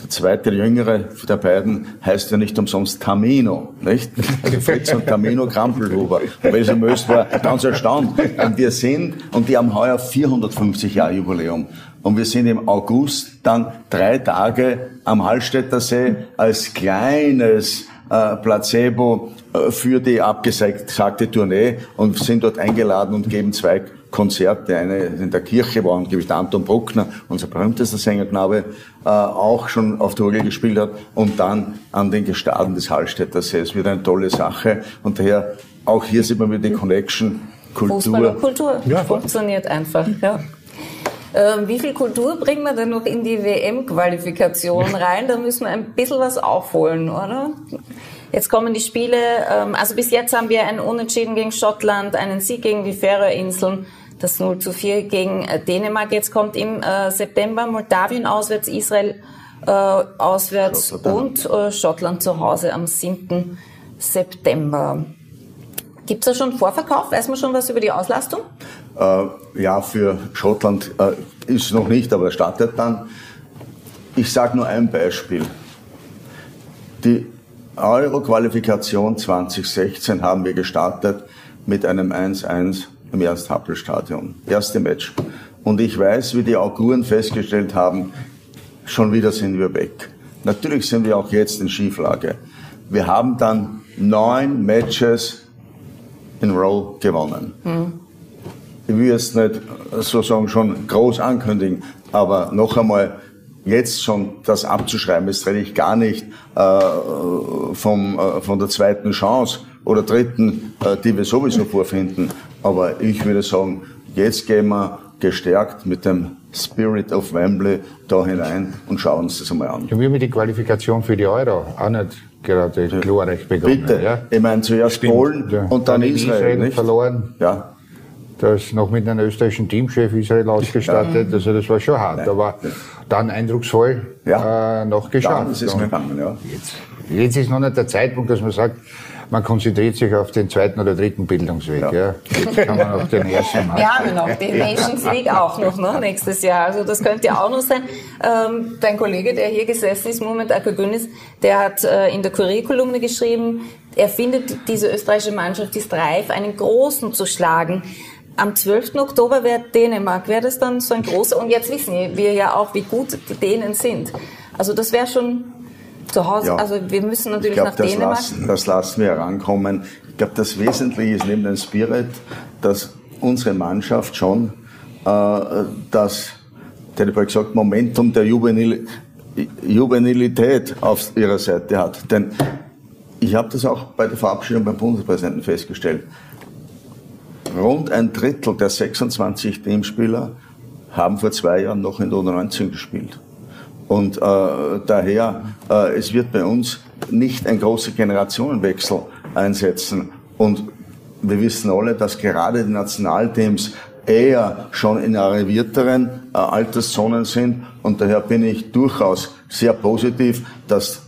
Der zweite, jüngere der beiden heißt ja nicht umsonst Tamino, nicht? Also Fritz und Tamino Krampelhuber. Welcher Möst war ganz erstaunt. Und wir sind, und die haben heuer 450 Jahre Jubiläum. Und wir sind im August dann drei Tage am Hallstätter See als kleines äh, Placebo äh, für die abgesagte Tournee und sind dort eingeladen und geben zwei Konzerte. Eine in der Kirche, wo angeblich der Anton Bruckner, unser berühmtester Sängerknabe, äh, auch schon auf der Orgel gespielt hat und dann an den Gestaden des Hallstätter See. Es wird eine tolle Sache und daher auch hier sieht man wieder die Connection Kultur. Fußball und Kultur ja. funktioniert einfach. Ja. Ähm, wie viel Kultur bringen wir denn noch in die WM-Qualifikation rein? Da müssen wir ein bisschen was aufholen, oder? Jetzt kommen die Spiele, ähm, also bis jetzt haben wir einen Unentschieden gegen Schottland, einen Sieg gegen die Färöerinseln, das 0 zu 4 gegen äh, Dänemark. Jetzt kommt im äh, September Moldawien auswärts, Israel äh, auswärts und äh, Schottland zu Hause am 7. September. Gibt es da schon Vorverkauf? Weiß man schon was über die Auslastung? Äh, ja, für Schottland äh, ist es noch nicht, aber er startet dann. Ich sage nur ein Beispiel. Die Euro-Qualifikation 2016 haben wir gestartet mit einem 1-1 im Ernst-Happel-Stadion. Erste Match. Und ich weiß, wie die Auguren festgestellt haben, schon wieder sind wir weg. Natürlich sind wir auch jetzt in Schieflage. Wir haben dann neun Matches in Row gewonnen. Mhm. Ich will jetzt nicht sozusagen schon groß ankündigen, aber noch einmal, jetzt schon das abzuschreiben, jetzt rede ich gar nicht äh, vom, äh, von der zweiten Chance oder dritten, äh, die wir sowieso vorfinden. Aber ich würde sagen, jetzt gehen wir gestärkt mit dem Spirit of Wembley da hinein und schauen uns das einmal an. Ja, wir haben die Qualifikation für die Euro auch nicht gerade glorreich begonnen. Bitte, ja? ich meine zuerst Stimmt. Polen ja. und dann, dann Israel, Israel verloren. Ja. Das noch mit einem österreichischen Teamchef Israel ausgestattet, ja. also das war schon hart, Nein. aber dann eindrucksvoll ja. äh, noch geschafft. Ja, das ist gegangen, ja. Jetzt, jetzt ist noch nicht der Zeitpunkt, dass man sagt, man konzentriert sich auf den zweiten oder dritten Bildungsweg. Ja. ja. Jetzt kann man auf den ersten machen. Wir haben noch den Nations League auch noch ne, nächstes Jahr. Also das könnte ja auch noch sein. Ähm, dein Kollege, der hier gesessen ist, Moment Akagunis, der hat äh, in der Kurierkolumne geschrieben, er findet, diese österreichische Mannschaft ist reif, einen Großen zu schlagen. Am 12. Oktober wäre Dänemark, wäre das dann so ein großer, und jetzt wissen wir ja auch, wie gut die Dänen sind. Also das wäre schon zu Hause, ja. also wir müssen natürlich glaub, nach das Dänemark. Lassen, das lassen wir herankommen. Ich glaube, das Wesentliche ist neben dem Spirit, dass unsere Mannschaft schon äh, das, der hat gesagt, Momentum der Juvenil Juvenilität auf ihrer Seite hat. Denn ich habe das auch bei der Verabschiedung beim Bundespräsidenten festgestellt. Rund ein Drittel der 26 Teamspieler haben vor zwei Jahren noch in der U19 gespielt. Und äh, daher, äh, es wird bei uns nicht ein großer Generationenwechsel einsetzen. Und wir wissen alle, dass gerade die Nationalteams eher schon in arrivierteren äh, Alterszonen sind. Und daher bin ich durchaus sehr positiv, dass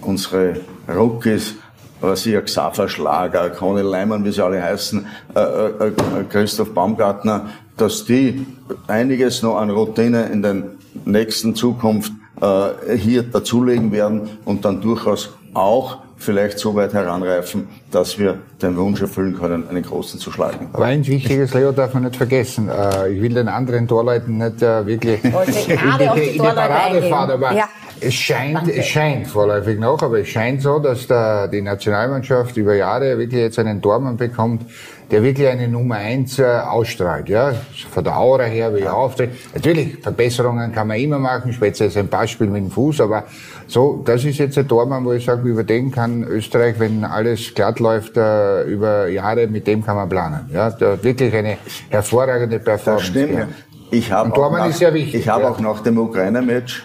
unsere Rookies, was ich Xaver Schlager, Conny Leimann, wie sie alle heißen, äh, äh, äh, Christoph Baumgartner, dass die einiges noch an Routine in den nächsten Zukunft äh, hier dazulegen werden und dann durchaus auch vielleicht so weit heranreifen, dass wir den Wunsch erfüllen können, einen Großen zu schlagen. Aber ein wichtiges, Leo, darf man nicht vergessen. Äh, ich will den anderen Torleuten nicht äh, wirklich in die, in die Parade fahren, aber ja. Es scheint, es scheint vorläufig noch, aber es scheint so, dass der, die Nationalmannschaft über Jahre wirklich jetzt einen Tormann bekommt, der wirklich eine Nummer eins äh, ausstrahlt, ja, von der Aura her, wie er auftritt. Natürlich, Verbesserungen kann man immer machen, speziell ein Beispiel mit dem Fuß, aber so, das ist jetzt ein Tormann, wo ich sage, über den kann Österreich, wenn alles glatt läuft, äh, über Jahre, mit dem kann man planen, ja, der wirklich eine hervorragende Performance. Das stimmt, ja. Ich habe auch, nach, ich hab ja. auch nach dem Ukraine-Match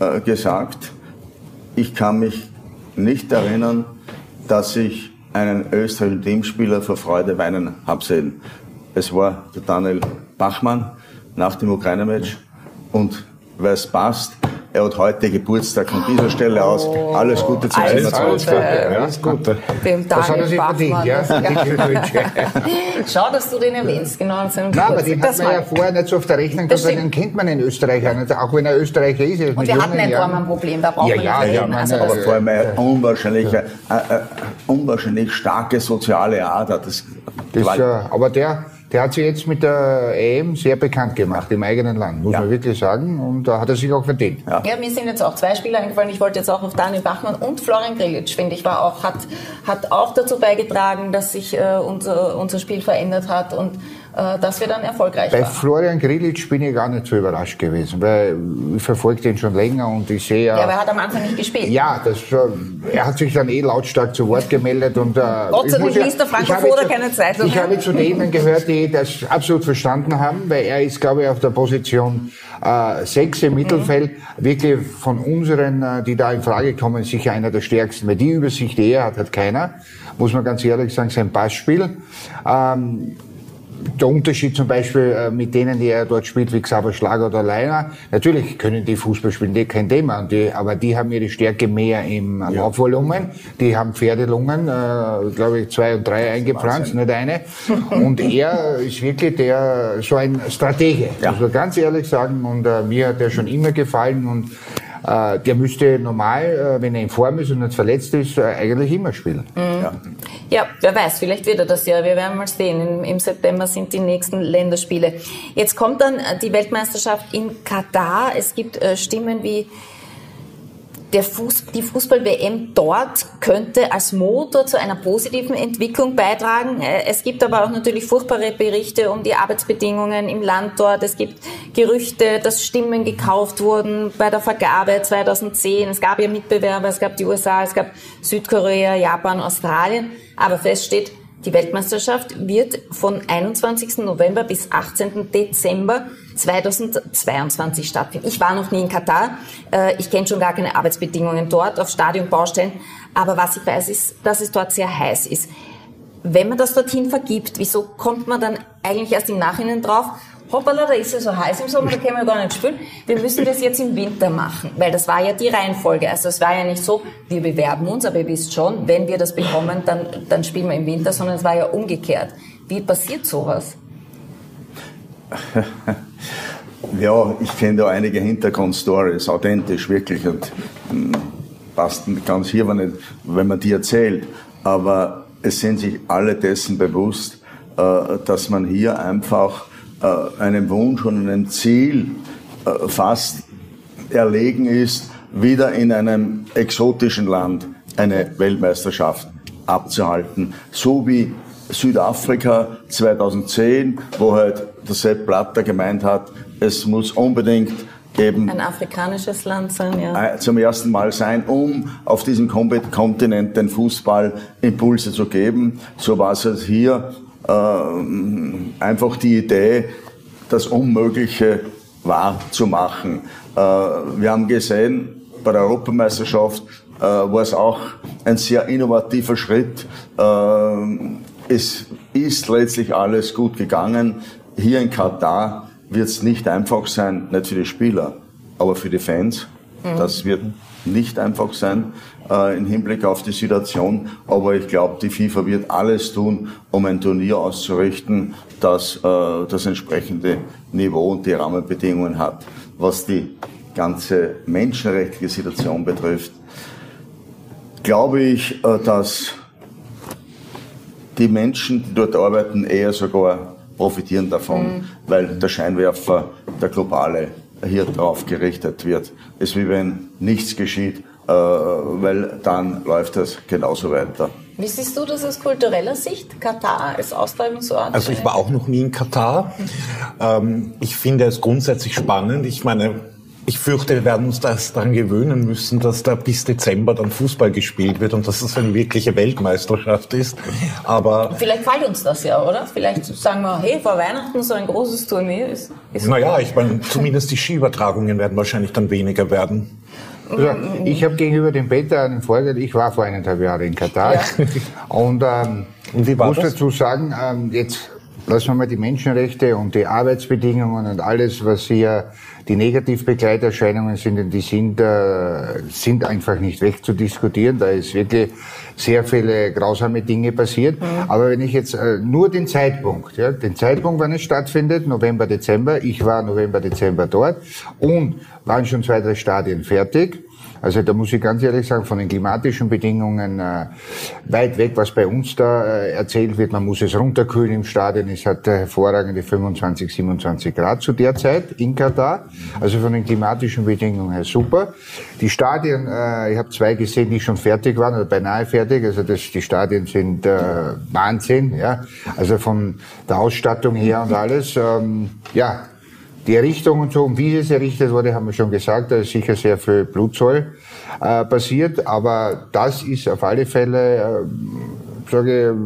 äh, gesagt, ich kann mich nicht erinnern, dass ich einen österreichischen Teamspieler vor Freude weinen habe sehen. Es war der Daniel Bachmann nach dem Ukraine-Match und weil es passt, Er hat heute Geburtstag von dieser Stelle aus. Alles Gute zum Alles 27. Gute. Alles Gute. Dem Das hat er Daniel sich verdient, Bachmann. ja. <laughs> Schau, dass du den erwähnst, genau an seinem Nein, aber den hat man ja vorher nicht so auf der Rechnung Das gehabt, weil den kennt man in Österreich auch nicht, auch wenn er Österreicher ist. ist Und wir hatten ein Jahren- Tormann-Problem, da braucht Ja, man ja, nicht ja, reden. Also, Aber vor allem eine unwahrscheinliche, äh, äh, unwahrscheinlich starke soziale Ader. Das, Das, äh, aber der, der hat sich jetzt mit der EM sehr bekannt gemacht im eigenen Land, muss Ja. man wirklich sagen. Und da hat er sich auch verdient. Ja. Ja, mir sind jetzt auch zwei Spieler eingefallen. Ich wollte jetzt auch auf Daniel Bachmann und Florian Grilic, finde ich, war auch, hat, hat auch dazu beigetragen, dass sich äh, unser, unser Spiel verändert hat und dass wir dann erfolgreich Bei waren. Florian Grilic bin ich gar nicht so überrascht gewesen, weil ich verfolge den schon länger und ich sehe Ja, aber er hat am Anfang nicht gespielt. Ja, das, äh, er hat sich dann eh lautstark zu Wort gemeldet und äh, Gott sei Dank liest der zu- keine Zeitung Ich habe zu denen gehört, die das absolut verstanden haben, weil er ist, glaube ich, auf der Position äh, sechs im Mittelfeld wirklich von unseren, äh, die da in Frage kommen, sicher einer der stärksten, weil die Übersicht, die er hat, hat keiner. Muss man ganz ehrlich sagen, sein Passspiel. Ähm, der Unterschied zum Beispiel äh, mit denen, die er dort spielt, wie Xaver Schlager oder Leiner, natürlich können die Fußball spielen, die kein Thema, die, aber die haben ihre Stärke mehr im Laufvolumen, die haben Pferdelungen, äh, glaube ich, zwei und drei eingepflanzt, nicht eine. <laughs> Und er ist wirklich der, so ein Stratege, muss man ganz ehrlich sagen, und äh, mir hat er schon immer gefallen. Und der müsste normal, äh, wenn er in Form ist und nicht verletzt ist, äh, eigentlich immer spielen. Ja, wer weiß, vielleicht wird er das ja. Wir werden mal sehen. Im, September sind die nächsten Länderspiele. Jetzt kommt dann äh, die Weltmeisterschaft in Katar. Es gibt äh, Stimmen wie der Fuß, die Fußball-WM dort könnte als Motor zu einer positiven Entwicklung beitragen. Äh, Es gibt aber auch natürlich furchtbare Berichte um die Arbeitsbedingungen im Land dort. Es gibt Gerüchte, dass Stimmen gekauft wurden bei der Vergabe 2010. Es gab ja Mitbewerber, es gab die USA, es gab Südkorea, Japan, Australien. Aber fest steht, die Weltmeisterschaft wird von 21. November bis 18. Dezember 2022 stattfinden. Ich war noch nie in Katar. Äh, Ich kenne schon gar keine Arbeitsbedingungen dort auf Stadionbaustellen. Aber was ich weiß, ist, dass es dort sehr heiß ist. Wenn man das dorthin vergibt, wieso kommt man dann eigentlich erst im Nachhinein drauf? Hoppala, da ist es so heiß im Sommer, da können wir gar nicht spielen. Wir müssen das jetzt im Winter machen, weil das war ja die Reihenfolge. Also es war ja nicht so, wir bewerben uns, aber ihr wisst schon, wenn wir das bekommen, dann, dann spielen wir im Winter, sondern es war ja umgekehrt. Wie passiert sowas? <laughs> Ja, ich kenne da einige Hintergrundstories, authentisch wirklich und hm, passt ganz hier, nicht, wenn man die erzählt. Aber es sind sich alle dessen bewusst, äh, dass man hier einfach äh, einem Wunsch und einem Ziel äh, fast erlegen ist, wieder in einem exotischen Land eine Weltmeisterschaft abzuhalten. So wie Südafrika 2010, wo halt der Sepp Blatter gemeint hat, es muss unbedingt eben Ein afrikanisches Land sein, ja. zum ersten Mal sein, um auf diesem Kontinent den Fußball Impulse zu geben. So war es hier einfach die Idee, das Unmögliche wahrzumachen. Äh, wir haben gesehen, bei der Europameisterschaft äh, war es auch ein sehr innovativer Schritt. Ähm, es ist letztlich alles gut gegangen. Hier in Katar wird es nicht einfach sein, nicht für die Spieler, aber für die Fans. Das wird nicht einfach sein äh, im Hinblick auf die Situation. Aber ich glaube, die FIFA wird alles tun, um ein Turnier auszurichten, das äh, das entsprechende Niveau und die Rahmenbedingungen hat. Was die ganze menschenrechtliche Situation betrifft, glaube ich, äh, dass die Menschen, die dort arbeiten, eher sogar profitieren davon, weil der Scheinwerfer, der globale, hier drauf gerichtet wird. Es ist wie wenn nichts geschieht, äh, weil dann läuft das genauso weiter. Wie siehst du das aus kultureller Sicht, Katar als Austragungsort? Also ich war auch noch nie in Katar. Ähm, ich finde es grundsätzlich spannend. Ich meine, ich fürchte, wir werden uns das daran gewöhnen müssen, dass da bis Dezember dann Fußball gespielt wird und dass es eine wirkliche Weltmeisterschaft ist. Aber Vielleicht fällt uns das ja, oder? Vielleicht sagen wir, hey, vor Weihnachten so ein großes Turnier ist. ist naja, ich meine, zumindest die Skiübertragungen werden wahrscheinlich dann weniger werden. Also, ich habe gegenüber dem Peter einen Vorteil, ich war vor eineinhalb Jahren in Katar <laughs> und ähm, Und wie war muss das? dazu sagen, ähm, jetzt lassen wir mal die Menschenrechte und die Arbeitsbedingungen und alles, was hier die Negativbegleiterscheinungen sind, die sind, äh, sind einfach nicht wegzudiskutieren. Da ist wirklich sehr viele grausame Dinge passiert. Mhm. Aber wenn ich jetzt äh, nur den Zeitpunkt, ja, den Zeitpunkt, wann es stattfindet, November, Dezember, ich war November, Dezember dort und waren schon zwei, drei Stadien fertig. Also da muss ich ganz ehrlich sagen, von den klimatischen Bedingungen äh, weit weg, was bei uns da äh, erzählt wird. Man muss es runterkühlen im Stadion. Es hat äh, hervorragende 25, 27 Grad zu der Zeit in Katar. Also von den klimatischen Bedingungen her super. Die Stadien, äh, ich habe zwei gesehen, die schon fertig waren oder beinahe fertig. Also das, die Stadien sind äh, Wahnsinn. Ja, also von der Ausstattung her und alles. Ähm, ja, die Errichtung und so, und wie es errichtet wurde, haben wir schon gesagt, da ist sicher sehr viel Blutzoll äh, passiert, aber das ist auf alle Fälle, äh, sage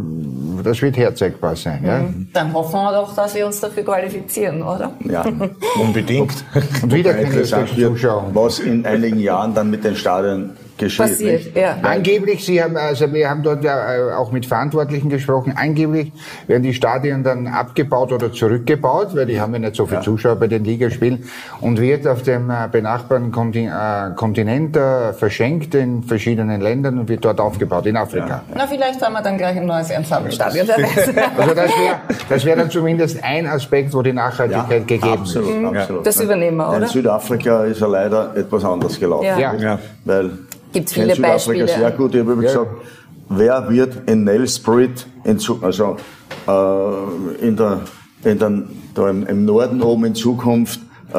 das wird herzeigbar sein. Ja? Mhm. Dann hoffen wir doch, dass wir uns dafür qualifizieren, oder? Ja, <laughs> unbedingt. Und wieder keine Zuschauer. Was in einigen Jahren dann mit den Stadien geschieht. Passiert, ja. Angeblich, Sie haben, also wir haben dort ja äh, auch mit Verantwortlichen gesprochen, angeblich werden die Stadien dann abgebaut oder zurückgebaut, weil die haben ja nicht so viele ja. Zuschauer bei den Ligaspielen und wird auf dem äh, benachbarten äh, Kontinent verschenkt in verschiedenen Ländern und wird dort aufgebaut, in Afrika. Ja. Na, vielleicht haben wir dann gleich ein neues Ensemblestadion. <laughs> also das wäre das wär dann zumindest ein Aspekt, wo die Nachhaltigkeit ja, gegeben absolut, ist. Mhm. Absolut. Das übernehmen wir, oder? In Südafrika ist ja leider etwas anders gelaufen. Ja. Weil Gibt viele Südafrika Beispiele. sehr gut. Ich habe ja. gesagt, wer wird in Nelspruit, in, also äh, in der, in der, da im, im, Norden oben in Zukunft äh,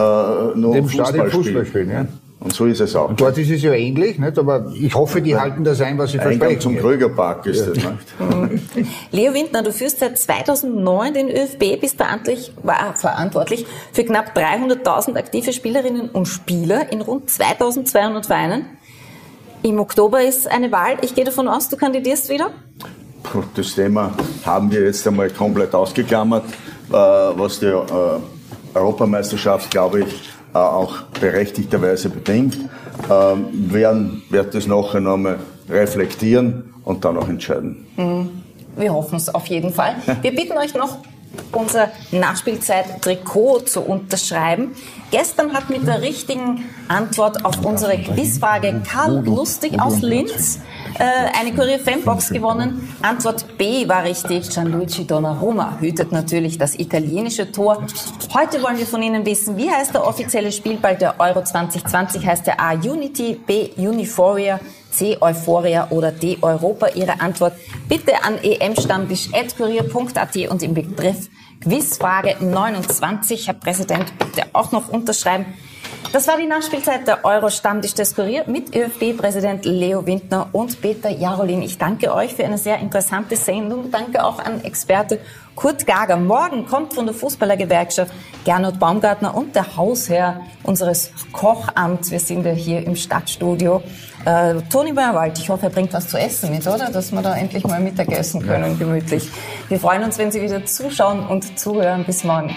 nur Im Fußball, Fußball spielen. Ja. Und so ist es auch. Und dort ist es ja ähnlich, nicht? aber ich hoffe, die halten das ein, was sie Eingang versprechen. zum Krögerpark ist ja. das. Nicht? <laughs> Leo Windner, du führst seit 2009 den ÖFB, bist verantwortlich, war verantwortlich für knapp 300.000 aktive Spielerinnen und Spieler in rund 2.200 Vereinen. Im Oktober ist eine Wahl. Ich gehe davon aus, du kandidierst wieder? Das Thema haben wir jetzt einmal komplett ausgeklammert, äh, was die äh, Europameisterschaft, glaube ich, äh, auch berechtigterweise bedingt. Ähm, werden wird das nachher nochmal reflektieren und dann auch entscheiden. Mhm. Wir hoffen es auf jeden Fall. Wir bitten euch noch unser Nachspielzeit-Trikot zu unterschreiben. Gestern hat mit der richtigen Antwort auf unsere Quizfrage Karl Lustig aus Linz äh, eine Kurier Fanbox gewonnen. Antwort B war richtig. Gianluigi Donnarumma hütet natürlich das italienische Tor. Heute wollen wir von Ihnen wissen, wie heißt der offizielle Spielball der Euro 2020? Heißt der A Unity, B Uniforia, C Euphoria oder D Europa? Ihre Antwort bitte an emstammtisch.kurier.at und im Begriff Quizfrage 29. Herr Präsident, bitte auch noch unterschreiben. Das war die Nachspielzeit der Euro-Stammtisch des Kurier mit ÖFB-Präsident Leo Windner und Peter Jarolin. Ich danke euch für eine sehr interessante Sendung. Danke auch an Experte Kurt Gager. Morgen kommt von der Fußballergewerkschaft Gernot Baumgartner und der Hausherr unseres Kochamts. Wir sind ja hier im Stadtstudio. Äh, Toni Meierwald, ich hoffe, er bringt was zu essen mit, oder? Dass wir da endlich mal Mittagessen können, gemütlich. Wir freuen uns, wenn Sie wieder zuschauen und zuhören. Bis morgen.